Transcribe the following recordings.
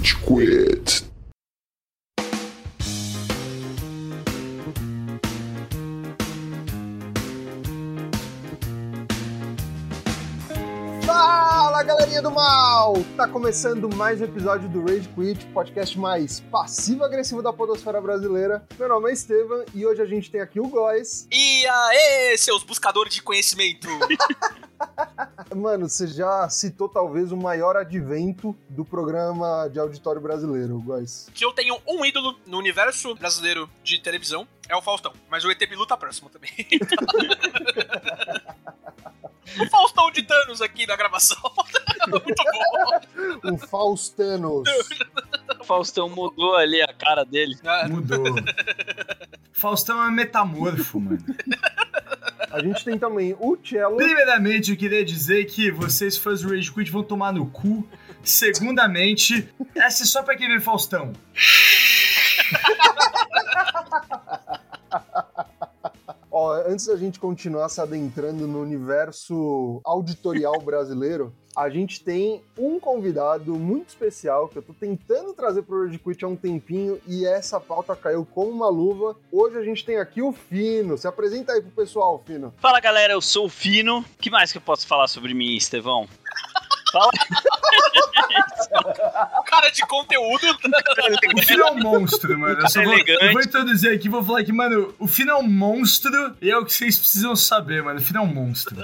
Rage Quit. Fala galerinha do mal! Tá começando mais um episódio do Rage Quit, podcast mais passivo-agressivo da podosfera brasileira. Meu nome é Estevam e hoje a gente tem aqui o Góis. E aê, seus buscadores de conhecimento! Mano, você já citou talvez o maior advento do programa de auditório brasileiro, Góis. que eu tenho um ídolo no universo brasileiro de televisão, é o Faustão. Mas o ET Bilu tá próximo também. o Faustão de Thanos aqui na gravação. Muito bom. O Faustanos. O Faustão mudou ali a cara dele. Ah, Mudou. Faustão é metamorfo, mano. A gente tem também o Cello. Primeiramente, eu queria dizer que vocês, fãs do Rage Quit, vão tomar no cu. Segundamente, essa é só pra quem vê Faustão. Ó, antes da gente continuar se adentrando no universo auditorial brasileiro, a gente tem um convidado muito especial que eu tô tentando trazer pro Rage Quit há um tempinho e essa pauta caiu como uma luva. Hoje a gente tem aqui o Fino. Se apresenta aí pro pessoal, Fino. Fala galera, eu sou o Fino. O que mais que eu posso falar sobre mim, Estevão? Fala. cara de conteúdo. O Fino é um monstro, mano. Eu, só vou, eu vou introduzir aqui, vou falar que, mano, o Fino é um monstro e é o que vocês precisam saber, mano. O Fino é um monstro.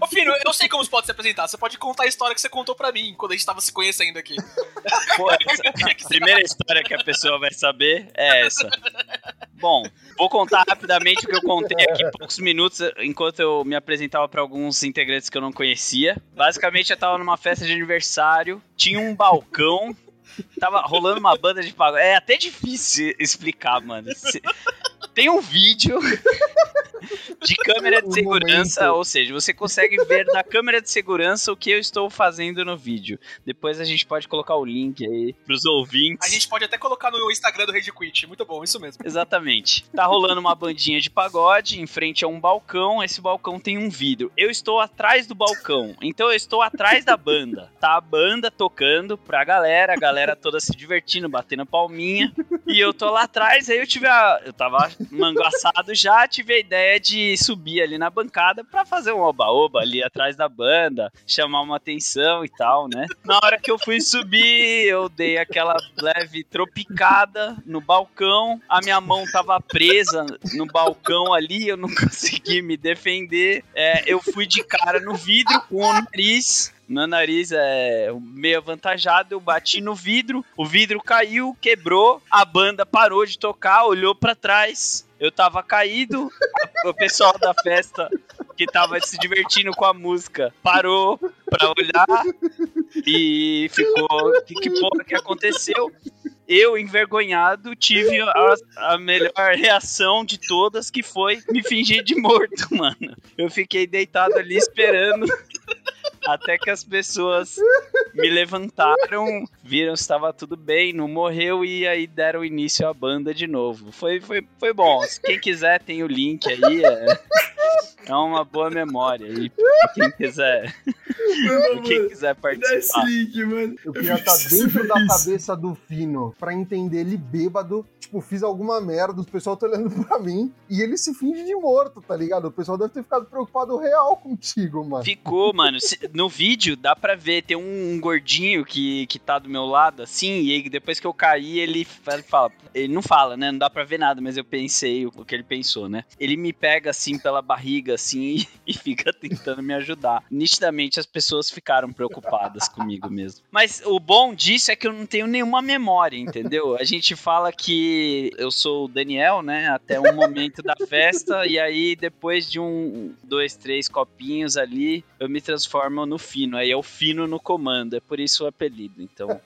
Ô, Fino, eu sei como você pode se apresentar. Você pode contar a história que você contou pra mim quando a gente tava se conhecendo aqui. Pô, essa- a primeira história que a pessoa vai saber é essa. Bom, vou contar rapidamente o que eu contei aqui poucos minutos, enquanto eu me apresentava para alguns integrantes que eu não conhecia. Basicamente, eu tava numa festa de aniversário, tinha um balcão, tava rolando uma banda de pagode. É até difícil explicar, mano. Se- Tem um vídeo de câmera de segurança, momento. ou seja, você consegue ver na câmera de segurança o que eu estou fazendo no vídeo. Depois a gente pode colocar o link aí pros ouvintes. A gente pode até colocar no Instagram do Rage Quit. Muito bom, isso mesmo. Exatamente. Tá rolando uma bandinha de pagode em frente a um balcão. Esse balcão tem um vidro. Eu estou atrás do balcão, então eu estou atrás da banda. Tá a banda tocando pra galera, a galera toda se divertindo, batendo palminha. E eu tô lá atrás, aí eu tive a. Eu tava manguaçado já, tive a ideia de subir ali na bancada pra fazer um oba-oba ali atrás da banda, chamar uma atenção e tal, né? Na hora que eu fui subir, eu dei aquela leve tropicada no balcão, a minha mão tava presa no balcão ali, eu não consegui me defender. É, eu fui de cara no vidro com o nariz. Meu nariz é meio avantajado, eu bati no vidro, o vidro caiu, quebrou, a banda parou de tocar, olhou pra trás, eu tava caído, o pessoal da festa que tava se divertindo com a música parou pra olhar e ficou. Que, que porra que aconteceu? Eu, envergonhado, tive a, a melhor reação de todas, que foi me fingir de morto, mano. Eu fiquei deitado ali esperando até que as pessoas me levantaram, viram se estava tudo bem, não morreu e aí deram início à banda de novo. Foi, foi, foi bom. Quem quiser tem o link aí. É, é uma boa memória aí. pra Quem quiser, quem quiser Dá participar. link, mano. Eu queria estar preciso dentro da cabeça do Fino pra entender ele bêbado. Tipo, fiz alguma merda, o pessoal tá olhando pra mim e ele se finge de morto, tá ligado? O pessoal deve ter ficado preocupado real contigo, mano. Ficou, mano. No vídeo dá pra ver, tem um gordinho que, que tá do meu lado, assim, e aí depois que eu caí, ele fa- ele fala. Ele não fala, né? Não dá pra ver nada, mas eu pensei o, o que ele pensou, né? Ele me pega assim pela barriga, assim, e, e fica tentando me ajudar. Nitidamente as pessoas ficaram preocupadas comigo mesmo. Mas o bom disso é que eu não tenho nenhuma memória, entendeu? A gente fala que eu sou o Daniel, né? Até um momento da festa, e aí depois de um, dois, três copinhos ali, eu me transformo no fino. Aí é o fino no comando, é por isso o apelido. Então,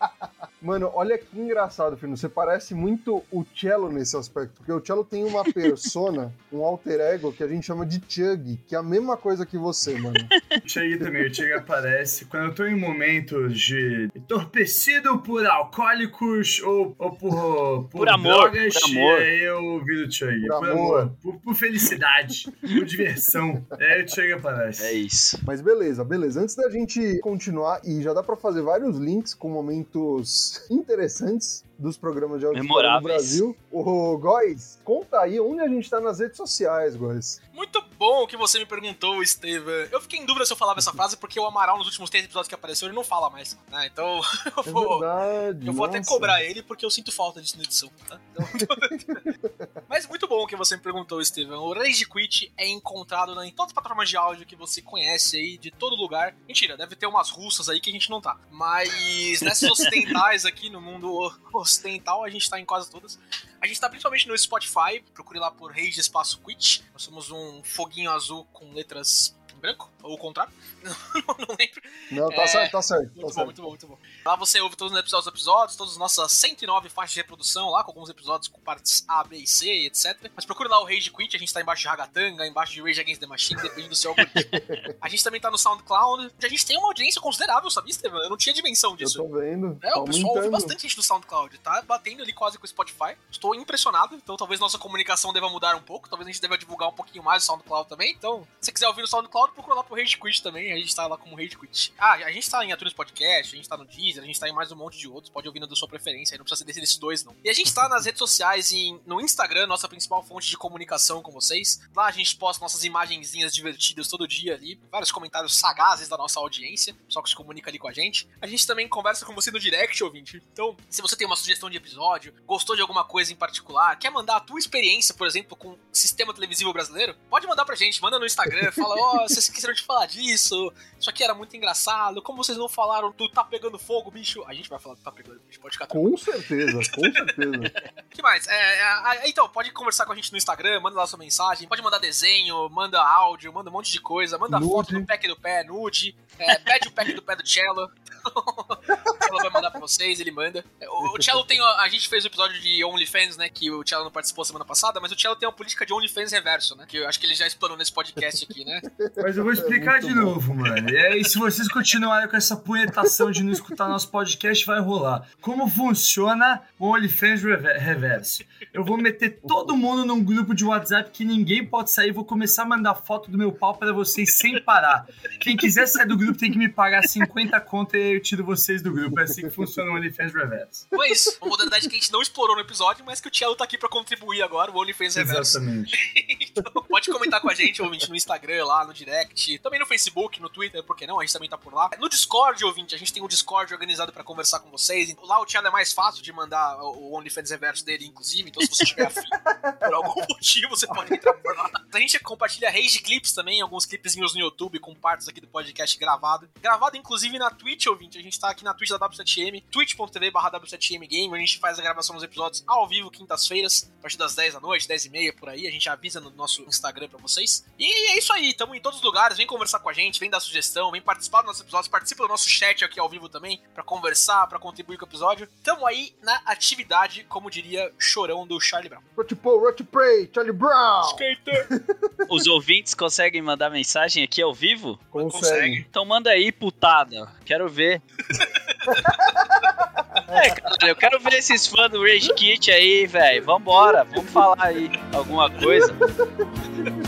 Mano, olha que engraçado, Fino. Você parece muito o Cello nesse aspecto, porque o Cello tem uma persona, um alter ego que a gente chama de Chug, que é a mesma coisa que você, mano. O Chega também, o Chega aparece quando eu tô em momentos de entorpecido por alcoólicos ou, ou por, por, Por amor, drogas, por amor. e aí eu viro o Chega. Por Por, amor. amor, por, por felicidade, por diversão. Aí o Chega aparece. é isso. Mas beleza, beleza. Antes da gente continuar, e já dá pra fazer vários links com momentos interessantes dos programas de auditório no. Brasil. O Góis, conta aí onde a gente tá nas redes sociais, Góis. Muito bom que você me perguntou, Estevam. Eu fiquei em dúvida se eu falava essa frase porque o Amaral, nos últimos três episódios que apareceu, ele não fala mais. né? Então, eu É vou. verdade. Eu vou até cobrar ele porque eu sinto falta disso na edição, tá? Então- Mas muito bom que você me perguntou, Steven. O Rage Quit é encontrado em todas as plataformas de áudio que você conhece aí, de todo lugar. Mentira, deve ter umas russas aí que a gente não tá. Mas nessas ocidentais aqui, no mundo ocidental, a gente tá em quase todas. A gente tá principalmente no Spotify, procure lá por Rage Espaço Quit. Nós somos um foguinho azul com letras em branco, ou o contrário. não lembro. Não, tá É, certo, tá certo. Tá Muito bom, certo. muito bom, muito bom. Lá você ouve todos os episódios, episódios, todas as nossas 109 faixas de reprodução lá, com alguns episódios com partes A, B e C, etc. Mas procura lá o Rage Quit, a gente tá embaixo de Ragatanga, embaixo de Rage Against the Machine, depende do seu algoritmo. a gente também tá no SoundCloud, a gente tem uma audiência considerável, sabia, Estevam? Eu não tinha dimensão Eu disso. tô vendo. É, tá o pessoal ouve bastante gente do SoundCloud, tá batendo ali quase com o Spotify. Estou impressionado, então talvez nossa comunicação deva mudar um pouco, talvez a gente deva divulgar um pouquinho mais o SoundCloud também. Então, se você quiser ouvir no SoundCloud, procura lá pro Rage Quit também, a gente tá lá como Rage Quit. Ah, a gente tá em iTunes Podcast, a gente tá no Deezer, a gente tá em mais um monte de outros, pode ouvir no da sua preferência, aí não precisa ser desse- desses dois não. E a gente tá nas redes sociais, em, no Instagram, nossa principal fonte de comunicação com vocês. Lá a gente posta nossas imagenzinhas divertidas todo dia ali, vários comentários sagazes da nossa audiência, pessoal que se comunica ali com a gente. A gente também conversa com você no direct, ouvinte. Então, se você tem uma sugestão de episódio, gostou de alguma coisa em particular, quer mandar a tua experiência, por exemplo, com o sistema televisivo brasileiro, pode mandar pra gente, manda no Instagram, fala, ó, vocês esqueceram de falar disso, isso aqui era muito engraçado, como vocês não falaram do tá pegando fogo, bicho? A gente vai falar do tá pegando, bicho, pode ficar tranquilo. Com certeza, com certeza. O que mais? É, é, é, então, pode conversar com a gente no Instagram, manda lá sua mensagem, pode mandar desenho, manda áudio, manda um monte de coisa, manda Nude. foto do pack do pé, nude, é, pede o pack do pé do Cello. o Cello vai mandar pra vocês, ele manda. O, o Cello tem. A, gente fez o episódio de OnlyFans, né? Que o Cello não participou semana passada, mas o Cello tem uma política de OnlyFans reverso, né? Que eu acho que ele já explanou nesse podcast aqui, né? Mas eu vou explicar de bom. novo, mano. E aí, se vocês continuarem com essa punhetação de não escutar nosso podcast, vai rolar. Como funciona o OnlyFans Rever- Reverso? Eu vou meter todo mundo num grupo de WhatsApp que ninguém pode sair. Vou começar a mandar foto do meu pau pra vocês sem parar. Quem quiser sair do grupo tem que me pagar 50 conto e eu tiro vocês do grupo. É assim que funciona o OnlyFans Reverso. Então é isso. Uma modalidade que a gente não explorou no episódio, mas que o Cello tá aqui pra contribuir agora, o OnlyFans reverso. Exatamente. Então, pode comentar com a gente, ouvinte, no Instagram, lá no direct, também no Facebook, no Twitter, por que não? A gente também tá por lá. No Discord, ouvinte, a gente tem um Discord organizado pra conversar com vocês. Lá o Thiago é mais fácil de mandar o o OnlyFans reverso dele, inclusive, então se você tiver afim, por algum motivo, você pode entrar por lá. A gente compartilha Rage Clips também, alguns clipezinhos no YouTube com partes aqui do podcast gravado. Gravado, inclusive, na Twitch, ouvinte. A gente tá aqui na Twitch da W7M, twitch.tv barra W7M Game, a gente faz a gravação dos episódios ao vivo, quintas-feiras, a partir das 10 da noite, 10 e meia, por aí. A gente avisa no nosso Instagram pra vocês. E é isso aí, tamo em todos os lugares, vem conversar com a gente, vem dar sugestão, vem participar dos nossos episódios, participa do nosso chat aqui ao vivo também, pra conversar, pra contribuir com o episódio. Tamo aí na atividade, como diria Chorão do Charlie Brown. Rot Paul, Rot Prey, Charlie Brown. Skater! Os ouvintes conseguem mandar mensagem aqui ao vivo? Consegue. Então manda aí, putada. Quero ver. é, cara, eu quero ver esses fãs do Rage Kit aí, velho. Vambora, vamos falar aí alguma coisa.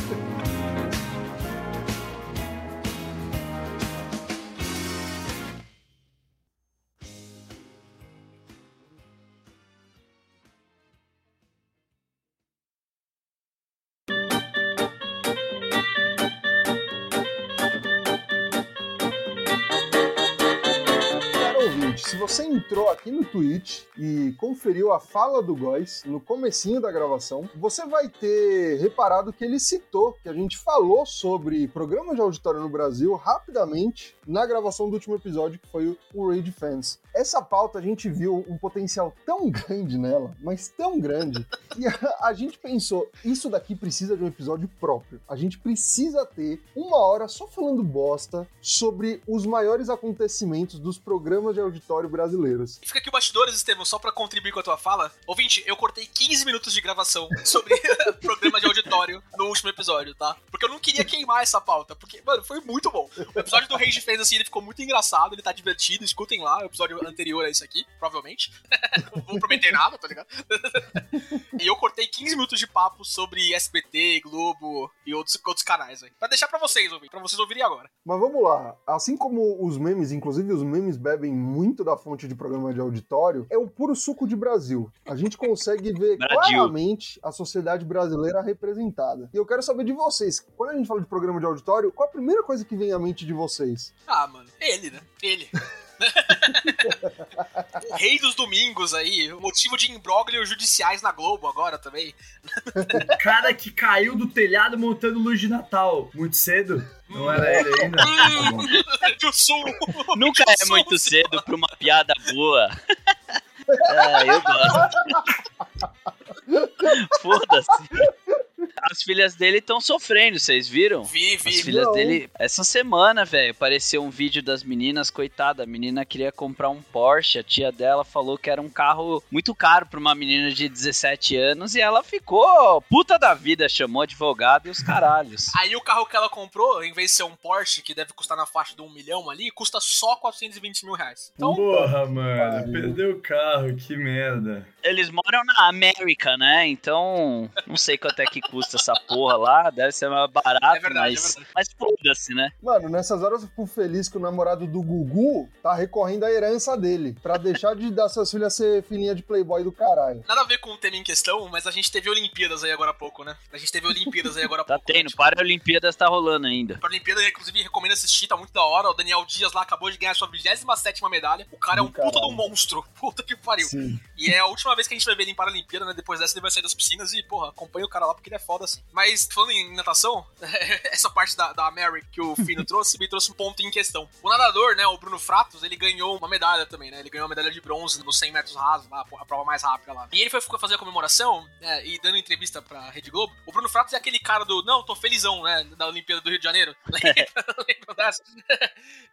se você entrou aqui no Twitch e conferiu a fala do Góis no comecinho da gravação, você vai ter reparado que ele citou, que a gente falou sobre programas de auditório no Brasil rapidamente na gravação do último episódio, que foi o Raid Fans. Essa pauta a gente viu um potencial tão grande nela, mas tão grande, que a, a gente pensou, isso daqui precisa de um episódio próprio. A gente precisa ter uma hora só falando bosta sobre os maiores acontecimentos dos programas de auditório brasileiros. Fica aqui o bastidores, Estevam, só pra contribuir com a tua fala. Ouvinte, eu cortei 15 minutos de gravação sobre programa de auditório no último episódio, tá? Porque eu não queria queimar essa pauta, porque, mano, foi muito bom. O episódio do Rage fez assim, ele ficou muito engraçado, ele tá divertido, escutem lá, o episódio anterior a esse aqui, provavelmente. não vou prometer nada, tá ligado? e eu cortei 15 minutos de papo sobre SBT, Globo e outros, outros canais, velho. Pra deixar pra vocês ouvir, pra vocês ouvirem agora. Mas vamos lá, assim como os memes, inclusive os memes bebem muito da fonte de programa de auditório é o puro suco de Brasil. A gente consegue ver claramente a sociedade brasileira representada. E eu quero saber de vocês, quando a gente fala de programa de auditório, qual a primeira coisa que vem à mente de vocês? Ah, mano, ele, né? Ele. o rei dos domingos aí, o motivo de imbróglios judiciais na Globo agora também. O cara que caiu do telhado montando luz de Natal muito cedo. Não era ele ainda? Tá bom. Do sul. Nunca é muito cedo pra uma piada boa. Ah, eu gosto. Foda-se. As filhas dele estão sofrendo, vocês viram? Vi, As vi. filhas Não. dele. Essa semana, velho, apareceu um vídeo das meninas, coitada. A menina queria comprar um Porsche. A tia dela falou que era um carro muito caro pra uma menina de 17 anos. E ela ficou puta da vida, chamou advogado e os caralhos. Aí o carro que ela comprou, em vez de ser um Porsche, que deve custar na faixa de um milhão ali, custa só 420 mil reais. Então, Porra, mano. Perdeu o carro, que merda. Eles moram na América, né? Então, não sei quanto é que custa essa porra lá. Deve ser mais barato, É verdade, mas, é mas foda-se, né? Mano, nessas horas eu fico feliz que o namorado do Gugu tá recorrendo à herança dele, pra deixar de dar suas filhas ser filhinha de playboy do caralho. nada a ver com o tema em questão, mas a gente teve Olimpíadas aí agora há pouco, né? A gente teve Olimpíadas aí agora há Tá pouco. tendo. né? Tipo, Paralimpíadas tá rolando ainda. Pra Olimpíada, inclusive, recomendo assistir, tá muito da hora. O Daniel Dias lá acabou de ganhar sua 27 medalha. O cara é um Do puta de um monstro. Puta que pariu. Sim. E é a última vez que a gente vai ver ele em Paralimpíada, né? Depois dessa ele vai sair das piscinas e, porra, acompanha o cara lá porque ele é foda assim. Mas falando em natação, essa parte da, da Mary que o Fino trouxe me trouxe um ponto em questão. O nadador, né, o Bruno Fratos, ele ganhou uma medalha também, né? Ele ganhou uma medalha de bronze nos 100 metros rasos, lá, a prova mais rápida lá. E ele foi fazer a comemoração, né, e dando entrevista pra Rede Globo. O Bruno Fratos é aquele cara do, não, tô felizão, né, da Olimpíada do Rio de Janeiro. Lembra dessa?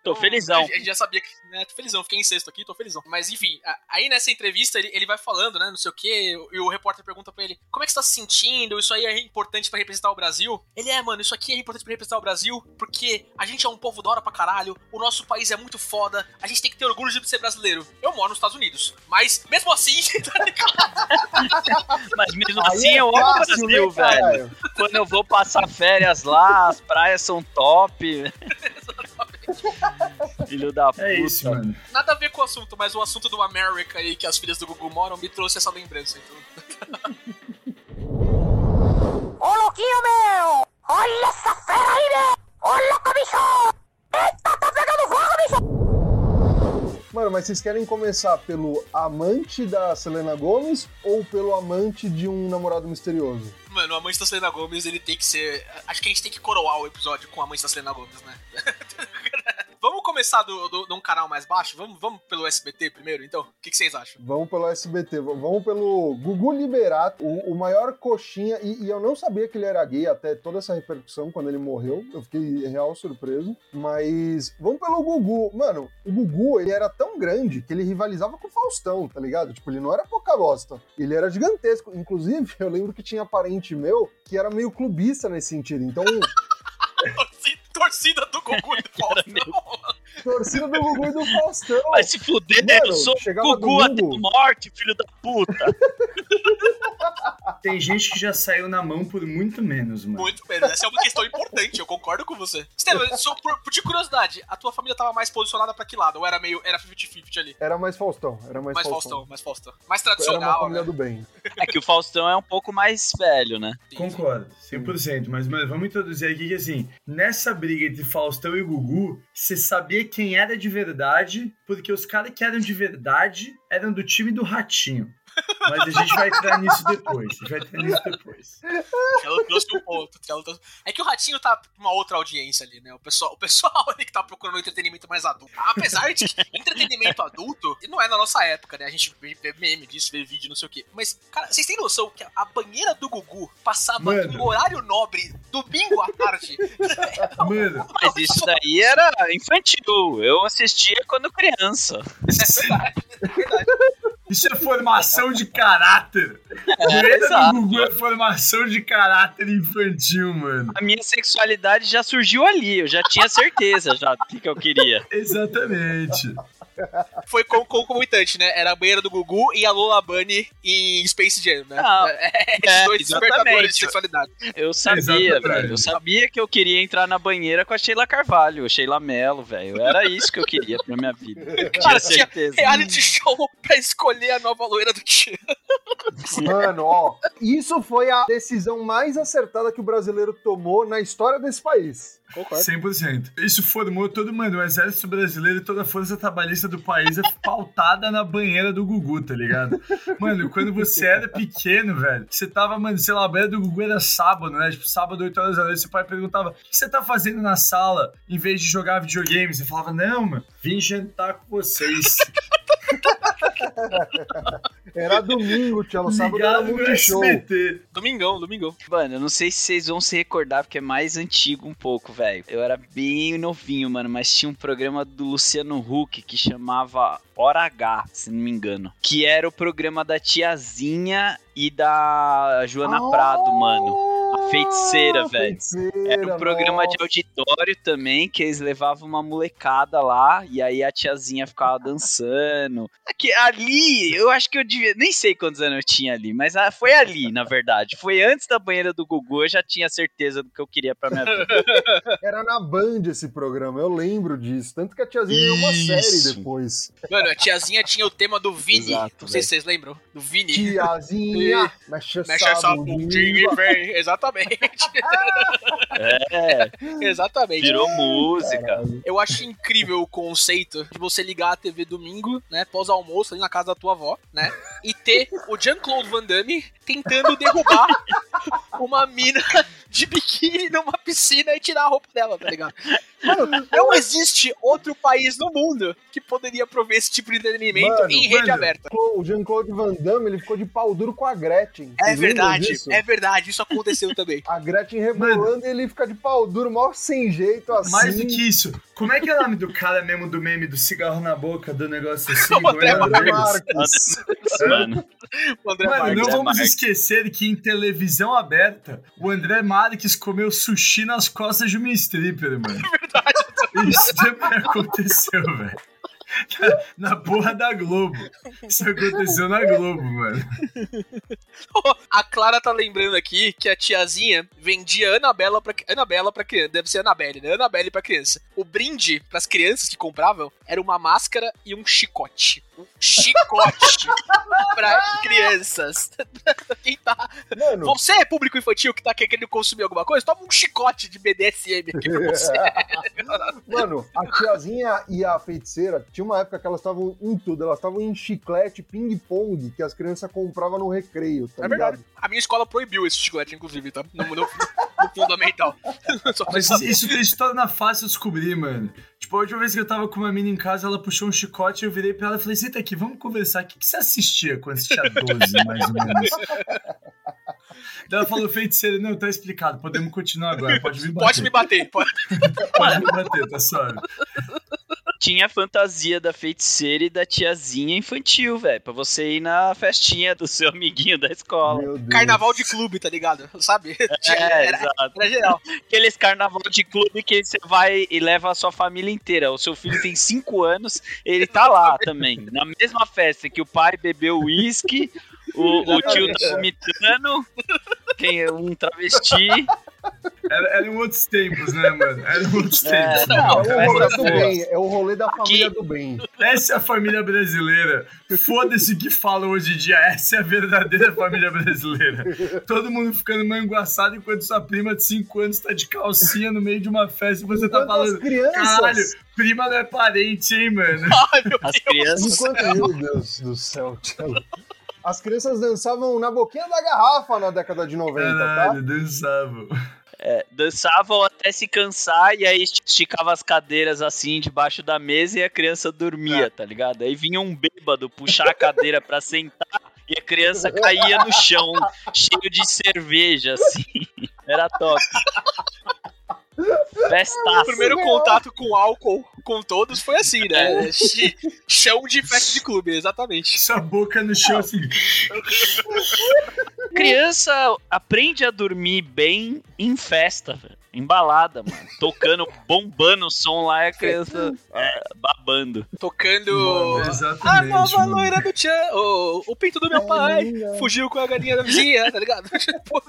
Tô Então, felizão. A gente já sabia que, né, tô felizão, fiquei em sexto aqui, tô felizão. Mas enfim, aí nessa entrevista ele, ele vai falando, né, não sei o que, e o repórter pergunta pra ele, como é que você tá se sentindo? Isso aí é importante pra representar o Brasil? Ele é, mano, isso aqui é importante pra representar o Brasil, porque a gente é um povo da hora pra caralho, o nosso país é muito foda, a gente tem que ter orgulho de ser brasileiro. Eu moro nos Estados Unidos, mas mesmo assim, tá ligado? Mas mesmo Aí assim é eu amo o Brasil, né, caralho? velho. Quando eu vou passar férias lá, as praias são top. Filho da puta. É isso, mano. Nada a ver com o assunto, mas o assunto do America aí, que as filhas do Google moram, me trouxe essa lembrança. Então. Ô louquinho meu! Olha essa fera aí, né? Ô louco, bicho! Eita, tá pegando fogo, bicho! Mano, mas vocês querem começar pelo amante da Selena Gomes ou pelo amante de um namorado misterioso? Mano, o amante da Selena Gomes, ele tem que ser. Acho que a gente tem que coroar o episódio com a amante da Selena Gomes, né? vamos começar do, do, de um canal mais baixo? Vamos, vamos pelo SBT primeiro, então? O que, que vocês acham? Vamos pelo SBT, vamos pelo Gugu Liberato, o, o maior coxinha, e, e eu não sabia que ele era gay até toda essa repercussão quando ele morreu, eu fiquei real surpreso, mas vamos pelo Gugu. Mano, o Gugu, ele era tão grande que ele rivalizava com o Faustão, tá ligado? Tipo, ele não era pouca bosta, ele era gigantesco. Inclusive, eu lembro que tinha parente meu que era meio clubista nesse sentido, então... Torcida, torcida do Gugu e do Faustão. Torcida do Gugu e do Faustão. Vai se fuder, Mano, eu sou Gugu até domingo- a morte, filho da puta. Tem gente que já saiu na mão por muito menos, mano. Muito menos. Essa é uma questão importante, eu concordo com você. Estevam, só por, por de curiosidade, a tua família tava mais posicionada pra que lado? Ou era meio. Era 50-50 ali? Era mais Faustão, era mais, Mais Faustão. Faustão, mais Faustão. Mais Era uma tradicional, família né? do bem. É que o Faustão é um pouco mais velho, né? Concordo, 100%. Mas, mano, vamos introduzir aqui que, assim, nessa briga entre Faustão e Gugu, você sabia quem era de verdade, porque os caras que eram de verdade eram do time do Ratinho. Mas a gente vai entrar nisso depois. A gente vai entrar nisso depois. Ela trouxe um ponto. Trouxe- É que o Ratinho tá pra uma outra audiência ali, né? O pessoal, o pessoal ali que tá procurando um entretenimento mais adulto. Apesar de que entretenimento adulto não é na nossa época, né? A gente vê vê meme disso, vê vídeo, não sei o quê. Mas, cara, vocês têm noção que a banheira do Gugu passava Mano. em horário nobre, domingo à tarde? Mano, Mas isso daí era infantil. Eu assistia quando criança. É verdade, é verdade. Isso é formação de caráter. É, Banheira exato. do Gugu é formação de caráter infantil, mano. A minha sexualidade já surgiu ali. Eu já tinha certeza já do que, que eu queria. Exatamente. Foi com concomitante, né? Era a banheira do Gugu e a Lola Bunny em Space Jam, né? Ah, é, esses é, dois exatamente. despertadores de sexualidade. Eu sabia, Exatamente. velho. Eu sabia que eu queria entrar na banheira com a Sheila Carvalho, Sheila Mello, velho. Era isso que eu queria pra minha vida. Eu tinha Cara, tinha certeza. reality show pra escolher a nova loira do tio. Mano, ó, isso foi a decisão mais acertada que o brasileiro tomou na história desse país. Concordo. 100%. Isso formou todo, mano, o exército brasileiro e toda a força trabalhista do país é pautada na banheira do Gugu, tá ligado? Mano, quando você era pequeno, velho, você tava, mano, sei lá, a banheira do Gugu era sábado, né? Tipo, sábado, 8 horas da noite, seu pai perguntava, o que você tá fazendo na sala em vez de jogar videogame? Você falava, não, mano, vim jantar com vocês. Era domingo, no sábado era multishow. SBT. Domingão, domingão. Mano, eu não sei se vocês vão se recordar, porque é mais antigo um pouco, velho. Eu era bem novinho, mano, mas tinha um programa do Luciano Huck que chamava Hora H, se não me engano. Que era o programa da tiazinha e da Joana Prado, mano. A feiticeira, Ah, velho. feiticeira, Era um programa nossa. de auditório também, que eles levavam uma molecada lá, e aí a tiazinha ficava dançando. Aqui, ali, eu acho que eu devia. Nem sei quantos anos eu tinha ali, mas ah, foi ali, na verdade. Foi antes da banheira do Gugu, eu já tinha certeza do que eu queria pra minha vida. Era na Band esse programa, eu lembro disso. Tanto que a tiazinha ganhou uma série depois. Mano, a tiazinha tinha o tema do Vini. Exato, não sei se vocês lembram. Do Vini. Tiazinha, mexe Mexe essa bundinha e vem. Exatamente. É, Exatamente. virou música. Eu acho incrível o conceito de você ligar a TV domingo, né? Pós-almoço ali na casa da tua avó, né? E ter o Jean-Claude Van Damme tentando derrubar uma mina de biquíni numa piscina e tirar a roupa dela, tá ligado? Mano, não existe outro país no mundo que poderia prover esse tipo de entretenimento Mano, em rede mano, aberta. O Jean-Claude Van Damme, ele ficou de pau duro com a Gretchen. É verdade, disso? é verdade, isso aconteceu também. A Gretchen rebolando e ele fica de pau duro, mal sem jeito, assim. Mais do que isso, como é que é o nome do cara mesmo do meme do cigarro na boca, do negócio assim? André é Marques. Marques. Mano, O André Mano, Marques. não vamos Marques. esquecer que em televisão aberta, o André Marques comeu sushi nas costas de uma stripper, mano. Isso também aconteceu, velho. Na, na porra da Globo. Isso aconteceu na Globo, mano. A Clara tá lembrando aqui que a tiazinha vendia Anabela pra, Anabela pra criança. Deve ser Anabelle, né? Anabelle pra criança. O brinde pras crianças que compravam era uma máscara e um chicote. Chicote pra crianças. Quem tá. Mano, Você é público infantil que tá querendo consumir alguma coisa? Toma um chicote de BDSM aqui pra você. mano, a tiazinha e a feiticeira, tinha uma época que elas estavam em tudo. Elas estavam em chiclete, ping-pong, que as crianças compravam no recreio, tá É ligado? verdade. A minha escola proibiu esse chiclete, inclusive, tá? No- no fundamental. Mas isso, isso torna fácil descobrir, mano. Tipo, a última vez que eu tava com uma mina em casa, ela puxou um chicote e eu virei pra ela e falei: Senta aqui, vamos conversar. O que, que você assistia quando você tinha 12, mais ou menos? Daí ela falou: Feiticeira, não, tá explicado, podemos continuar agora, pode me bater. Pode me bater. Pode... Pode me bater, tá suave. Tinha a fantasia da feiticeira e da tiazinha infantil, velho. Pra você ir na festinha do seu amiguinho da escola. Carnaval de clube, tá ligado? Sabe? É, era, exato. era geral. Aqueles carnaval de clube que você vai e leva a sua família inteira. O seu filho tem 5 anos, ele tá lá também. Na mesma festa que o pai bebeu uísque, o, o tio tá vomitando, quem é um travesti. Era, eram outros tempos, né, mano? Eram outros É, tempos. não, É o rolê do bem, é o rolê da família Aqui- do bem. Essa é a família brasileira. Foda-se o que falam hoje em dia. Essa é a verdadeira família brasileira. Todo mundo ficando manguaçado enquanto sua prima de 5 anos tá de calcinha no meio de uma festa e você tá Enquanto as falando. crianças. Caralho, prima não é parente, hein, mano? Ai, meu As Deus. crianças. Enquanto, meu Deus do céu, Tchelo. As crianças dançavam na boquinha da garrafa na década de 90, tá? Caralho, dançavam. dançavam até se cansar e aí esticava as cadeiras assim debaixo da mesa e a criança dormia, tá ligado? Aí vinha um bêbado puxar a cadeira pra sentar e a criança caía no chão, cheio de cerveja, assim. Era top. Festaço. O primeiro contato com álcool com todos foi assim, né? Ch- Chão de festa de clube, exatamente. Essa boca no chão assim. criança aprende a dormir bem em festa, velho. Embalada, mano. Tocando, bombando o som lá e a criança é, babando. Tocando. Mano, a nova mano. loira do Tchan, o, o pinto do meu pai, fugiu com a galinha da vizinha, tá ligado? Tipo,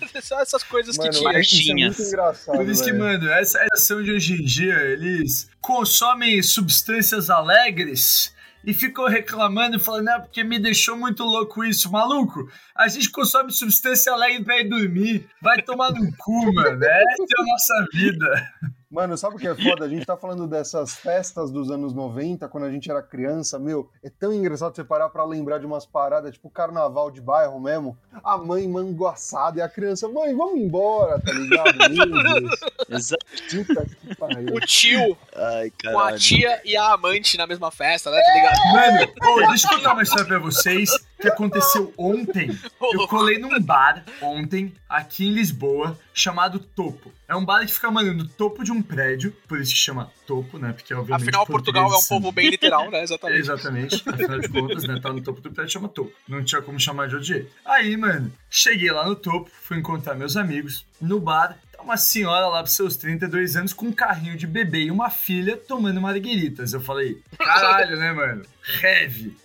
Só essas coisas Mano, que tinha. isso é muito engraçado. Por isso que, mano, essa geração de hoje em dia, eles consomem substâncias alegres e ficam reclamando e falando, ah, porque me deixou muito louco isso. Maluco, a gente consome substância alegre pra ir dormir. Vai tomar no cu, mano. Essa é a nossa vida. Mano, sabe o que é foda? A gente tá falando dessas festas dos anos 90, quando a gente era criança, meu, é tão engraçado você parar pra lembrar de umas paradas, tipo carnaval de bairro mesmo. A mãe manguaçada e a criança, mãe, vamos embora, tá ligado? Exato. puta que pariu. O tio Ai, com a tia e a amante na mesma festa, né? Tá ligado? Mano, ô, deixa eu contar uma história pra vocês que aconteceu ontem. Eu colei num bar ontem, aqui em Lisboa, chamado Topo. É um bar que fica, mano, no topo de um prédio, por isso que chama Topo, né? Porque, obviamente, Afinal, Portugal é um povo bem literal, né? Exatamente. Exatamente, afinal de contas, né? Tá no topo do prédio, chama topo. Não tinha como chamar de outro jeito. Aí, mano, cheguei lá no topo, fui encontrar meus amigos. No bar, tá uma senhora lá pros seus 32 anos com um carrinho de bebê e uma filha tomando margueritas. Eu falei, caralho, né, mano? Heavy,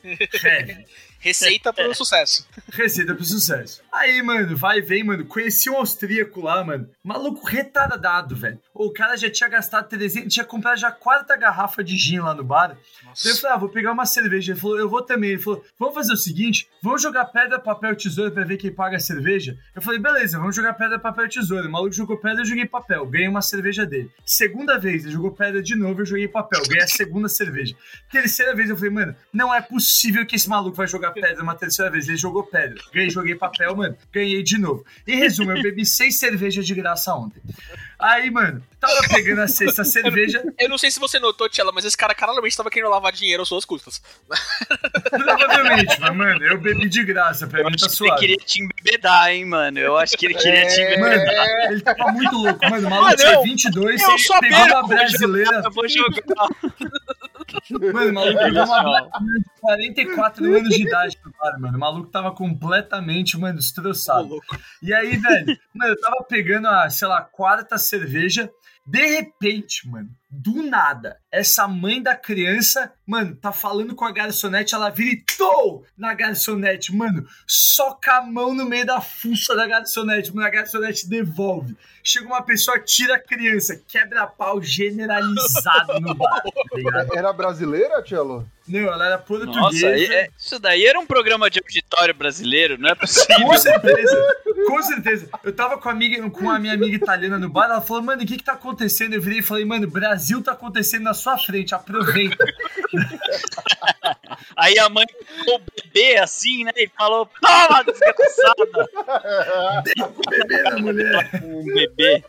heavy. Receita pro sucesso. Receita pro sucesso. Aí, mano, vai e vem, mano. Conheci um austríaco lá, mano. Maluco retardado, velho. O cara já tinha gastado 300, tinha comprado já a quarta garrafa de gin lá no bar. Então eu falei, ah, vou pegar uma cerveja. Ele falou, eu vou também. Ele falou, vamos fazer o seguinte, vamos jogar pedra, papel, tesoura pra ver quem paga a cerveja. Eu falei, beleza, vamos jogar pedra, papel, tesoura. O maluco jogou pedra, eu joguei papel. Ganhei uma cerveja dele. Segunda vez, ele jogou pedra de novo, eu joguei papel. Ganhei a segunda cerveja. Terceira vez, eu falei, mano, não é possível que esse maluco vai jogar pedra uma terceira vez. Ele jogou pedra. Ganhei, joguei papel, mano. Ganhei de novo. Em resumo, eu bebi seis cervejas de graça ontem. Aí, mano, tava pegando a sexta cerveja. Eu não sei se você notou, Tchela, mas esse cara claramente tava querendo lavar dinheiro às suas custas. Provavelmente, mas, mano, eu bebi de graça, pra Eu mim tá acho que ele suave. queria te embebedar, hein, mano. Eu acho que ele queria te embebedar. Mano, ele tava muito louco. Mano, o maluco Ah, tinha não. 22, Eu só pegou uma brasileira. Eu vou jogar. Mano, o maluco uma brasileira de 44 anos de idade no bar, mano. O maluco tava completamente, mano, destroçado. E aí, velho, mano, eu tava pegando a, sei lá, quarta cerveja. De repente, mano, do nada, essa mãe da criança, mano, tá falando com a garçonete, ela vira tou na garçonete, mano, soca a mão no meio da fuça da garçonete, mano, a garçonete devolve. Chega uma pessoa, tira a criança, quebra pau generalizado no bar, tá? Era brasileira, Tchelo? Não, ela era portuguesa. Nossa, é- isso daí era um programa de auditório brasileiro, não é possível. Com certeza, com certeza. Eu tava com a, amiga, com a minha amiga italiana no bar, ela falou, mano, o que que tá acontecendo? Eu virei e falei, mano, Brasil tá acontecendo na sua frente, aproveita. Aí a mãe o bebê assim, né? E falou: Toma, desgraçada! Bebê da mulher. Um bebê.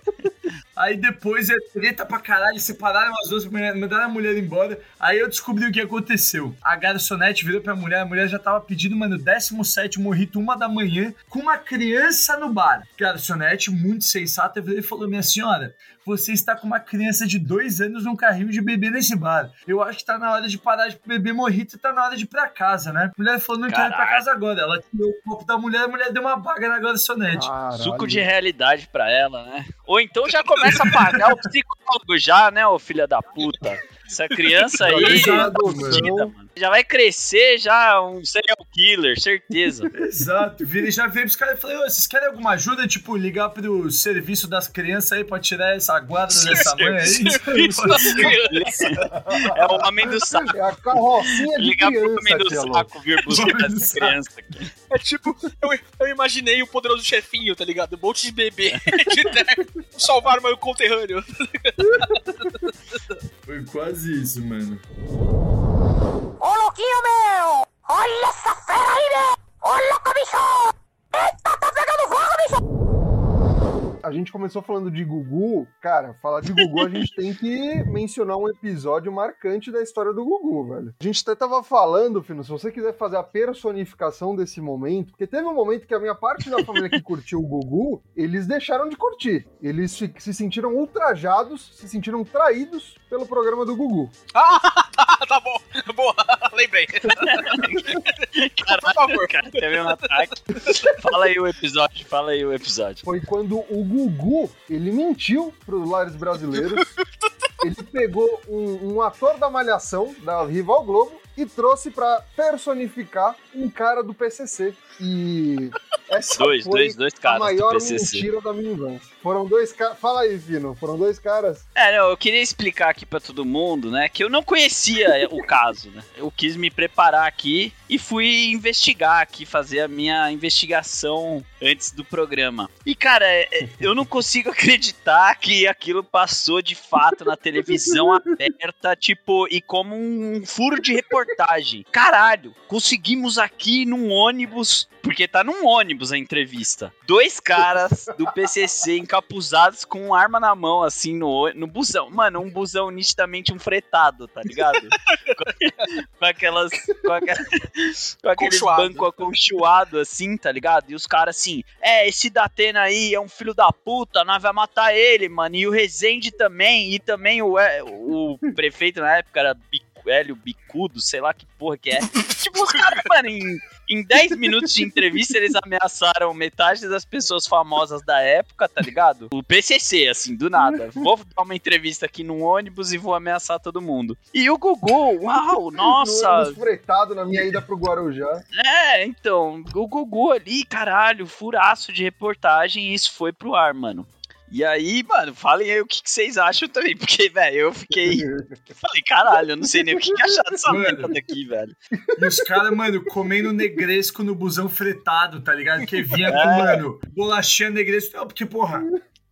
Aí depois é treta pra caralho, separaram as duas mandaram a mulher embora. Aí eu descobri o que aconteceu. A garçonete virou pra mulher, a mulher já tava pedindo, mano, 17 morrito, uma da manhã, com uma criança no bar. Garçonete, muito sensata, virou e falou: Minha senhora, você está com uma criança de dois anos num carrinho de bebê nesse bar. Eu acho que tá na hora de parar de beber morrito e tá na hora de ir pra casa, né? A mulher falou: Não quero ir pra casa agora. Ela tirou o copo da mulher, a mulher deu uma baga na garçonete. Caralho. Suco de realidade pra ela, né? Ou então já começa a pagar o psicólogo já, né, ô filha da puta? Essa criança aí fudida, mano. Já vai crescer já um serial killer, certeza. Exato, vira e já veio pros caras e falei, ô, vocês querem alguma ajuda? Tipo, ligar pro serviço das crianças aí pra tirar essa guarda dessa mãe aí? Serviço das crianças. É o homem do saco. É a carrocinha de Ligar pro homem criança, do saco vir buscar essa criança aqui. É tipo, eu, eu imaginei o poderoso chefinho, tá ligado? Um monte de bebê de terno, salvar meu conterrâneo. Foi quase isso, mano. Ô, louquinho meu! Olha essa fera aí, né? Ô, louco, bicho! Eita, tá pegando fogo, bicho! A gente começou falando de Gugu. Cara, falar de Gugu, a gente tem que mencionar um episódio marcante da história do Gugu, velho. A gente até tava falando, Fino, se você quiser fazer a personificação desse momento, porque teve um momento que a minha parte da família que curtiu o Gugu, eles deixaram de curtir. Eles se sentiram ultrajados, se sentiram traídos pelo programa do Gugu. Ah, tá, tá bom. Boa, lembrei. Caralho, Por favor. cara, teve um ataque. Fala aí o episódio, fala aí o episódio. Foi quando o Gugu, ele mentiu pros lares brasileiros. ele pegou um, um ator da Malhação, da Rival Globo, e trouxe pra personificar um cara do PCC. E essa Dois, foi dois, dois a caras do maior PCC. mentira da minha infância. Foram dois caras... Fala aí, Fino. Foram dois caras... É, não, eu queria explicar aqui pra todo mundo, né, que eu não conhecia o caso, né? Eu quis me preparar aqui e fui investigar aqui, fazer a minha investigação antes do programa. E, cara, é- é- eu não consigo acreditar que aquilo passou de fato na televisão aberta, tipo, e como um furo de reportagem. Caralho, conseguimos aqui num ônibus, porque tá num ônibus a entrevista. Dois caras do PCC encapuzados com arma na mão, assim, no, no busão. Mano, um busão nitidamente um fretado, tá ligado? com, com aquelas. Com, aquela, com aqueles bancos acolchoados, assim, tá ligado? E os caras assim, é, esse Datena aí é um filho da puta, nós vai matar ele, mano. E o Rezende também, e também o, é, o prefeito na época era Hélio Bicudo, sei lá que porra que é. tipo, os caras, mano, em, em 10 minutos de entrevista eles ameaçaram metade das pessoas famosas da época, tá ligado? O PCC, assim, do nada. Vou dar uma entrevista aqui num ônibus e vou ameaçar todo mundo. E o Gugu, uau, No nossa, ônibus fretado na minha ida pro Guarujá. é, então, o Gugu ali, caralho, furaço de reportagem e isso foi pro ar, mano. E aí, mano, falem aí o que, que vocês acham também, porque, velho, eu fiquei. Falei, caralho, eu não sei nem o que, que achar dessa merda daqui, velho. E os caras, mano, comendo negresco no busão fretado, tá ligado? Que vinha com, É. mano, bolachinha negresco. Não, porque, porra,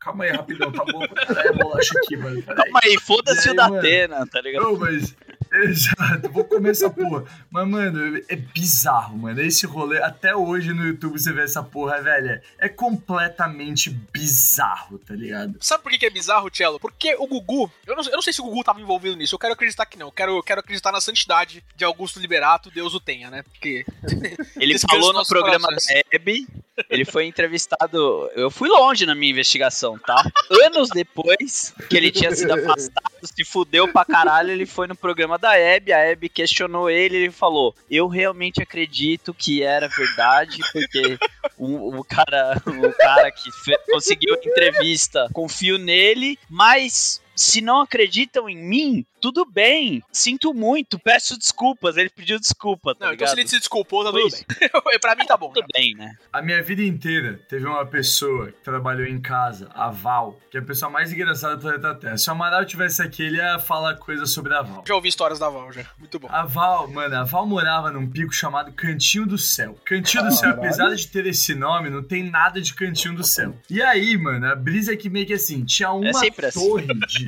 calma aí, rapidão, tá bom pra caralho a bolacha aqui, mano. Calma aí, foda-se o da mano? Atena, tá ligado? Não, mas. Exato, vou comer essa porra. Mas, mano, é bizarro, mano. Esse rolê, até hoje no YouTube você vê essa porra, velho. É completamente bizarro, tá ligado? Sabe por que, é bizarro, Cello? Porque o Gugu, eu não, eu não sei se o Gugu tava envolvido nisso, eu quero acreditar que não. Eu quero, eu quero acreditar na santidade de Augusto Liberato, Deus o tenha, né? Porque. Ele falou no programa corações. da Hebe, ele foi entrevistado. Eu fui longe na minha investigação, tá? Anos depois que ele tinha sido afastado, se fudeu pra caralho, ele foi no programa da Hebe, a Hebe questionou ele, ele falou: Eu realmente acredito que era verdade, porque o, o cara, o cara que conseguiu a entrevista, confio nele, mas. Se não acreditam em mim, tudo bem. Sinto muito, peço desculpas. Ele pediu desculpa, tá Não, então se ele se desculpou, tá Foi tudo bem. pra mim tá bom. Tudo bem, né? A minha vida inteira teve uma pessoa que trabalhou em casa, a Val, que é a pessoa mais engraçada do planeta Terra. Se o Amaral tivesse aqui, ele ia falar coisa sobre a Val. Já ouvi histórias da Val, já. Muito bom. A Val, mano, a Val morava num pico chamado Cantinho do Céu. Cantinho do Céu, Caralho. apesar de ter esse nome, não tem nada de Cantinho do Céu. E aí, mano, a brisa é que meio que assim, tinha uma sempre assim. torre de.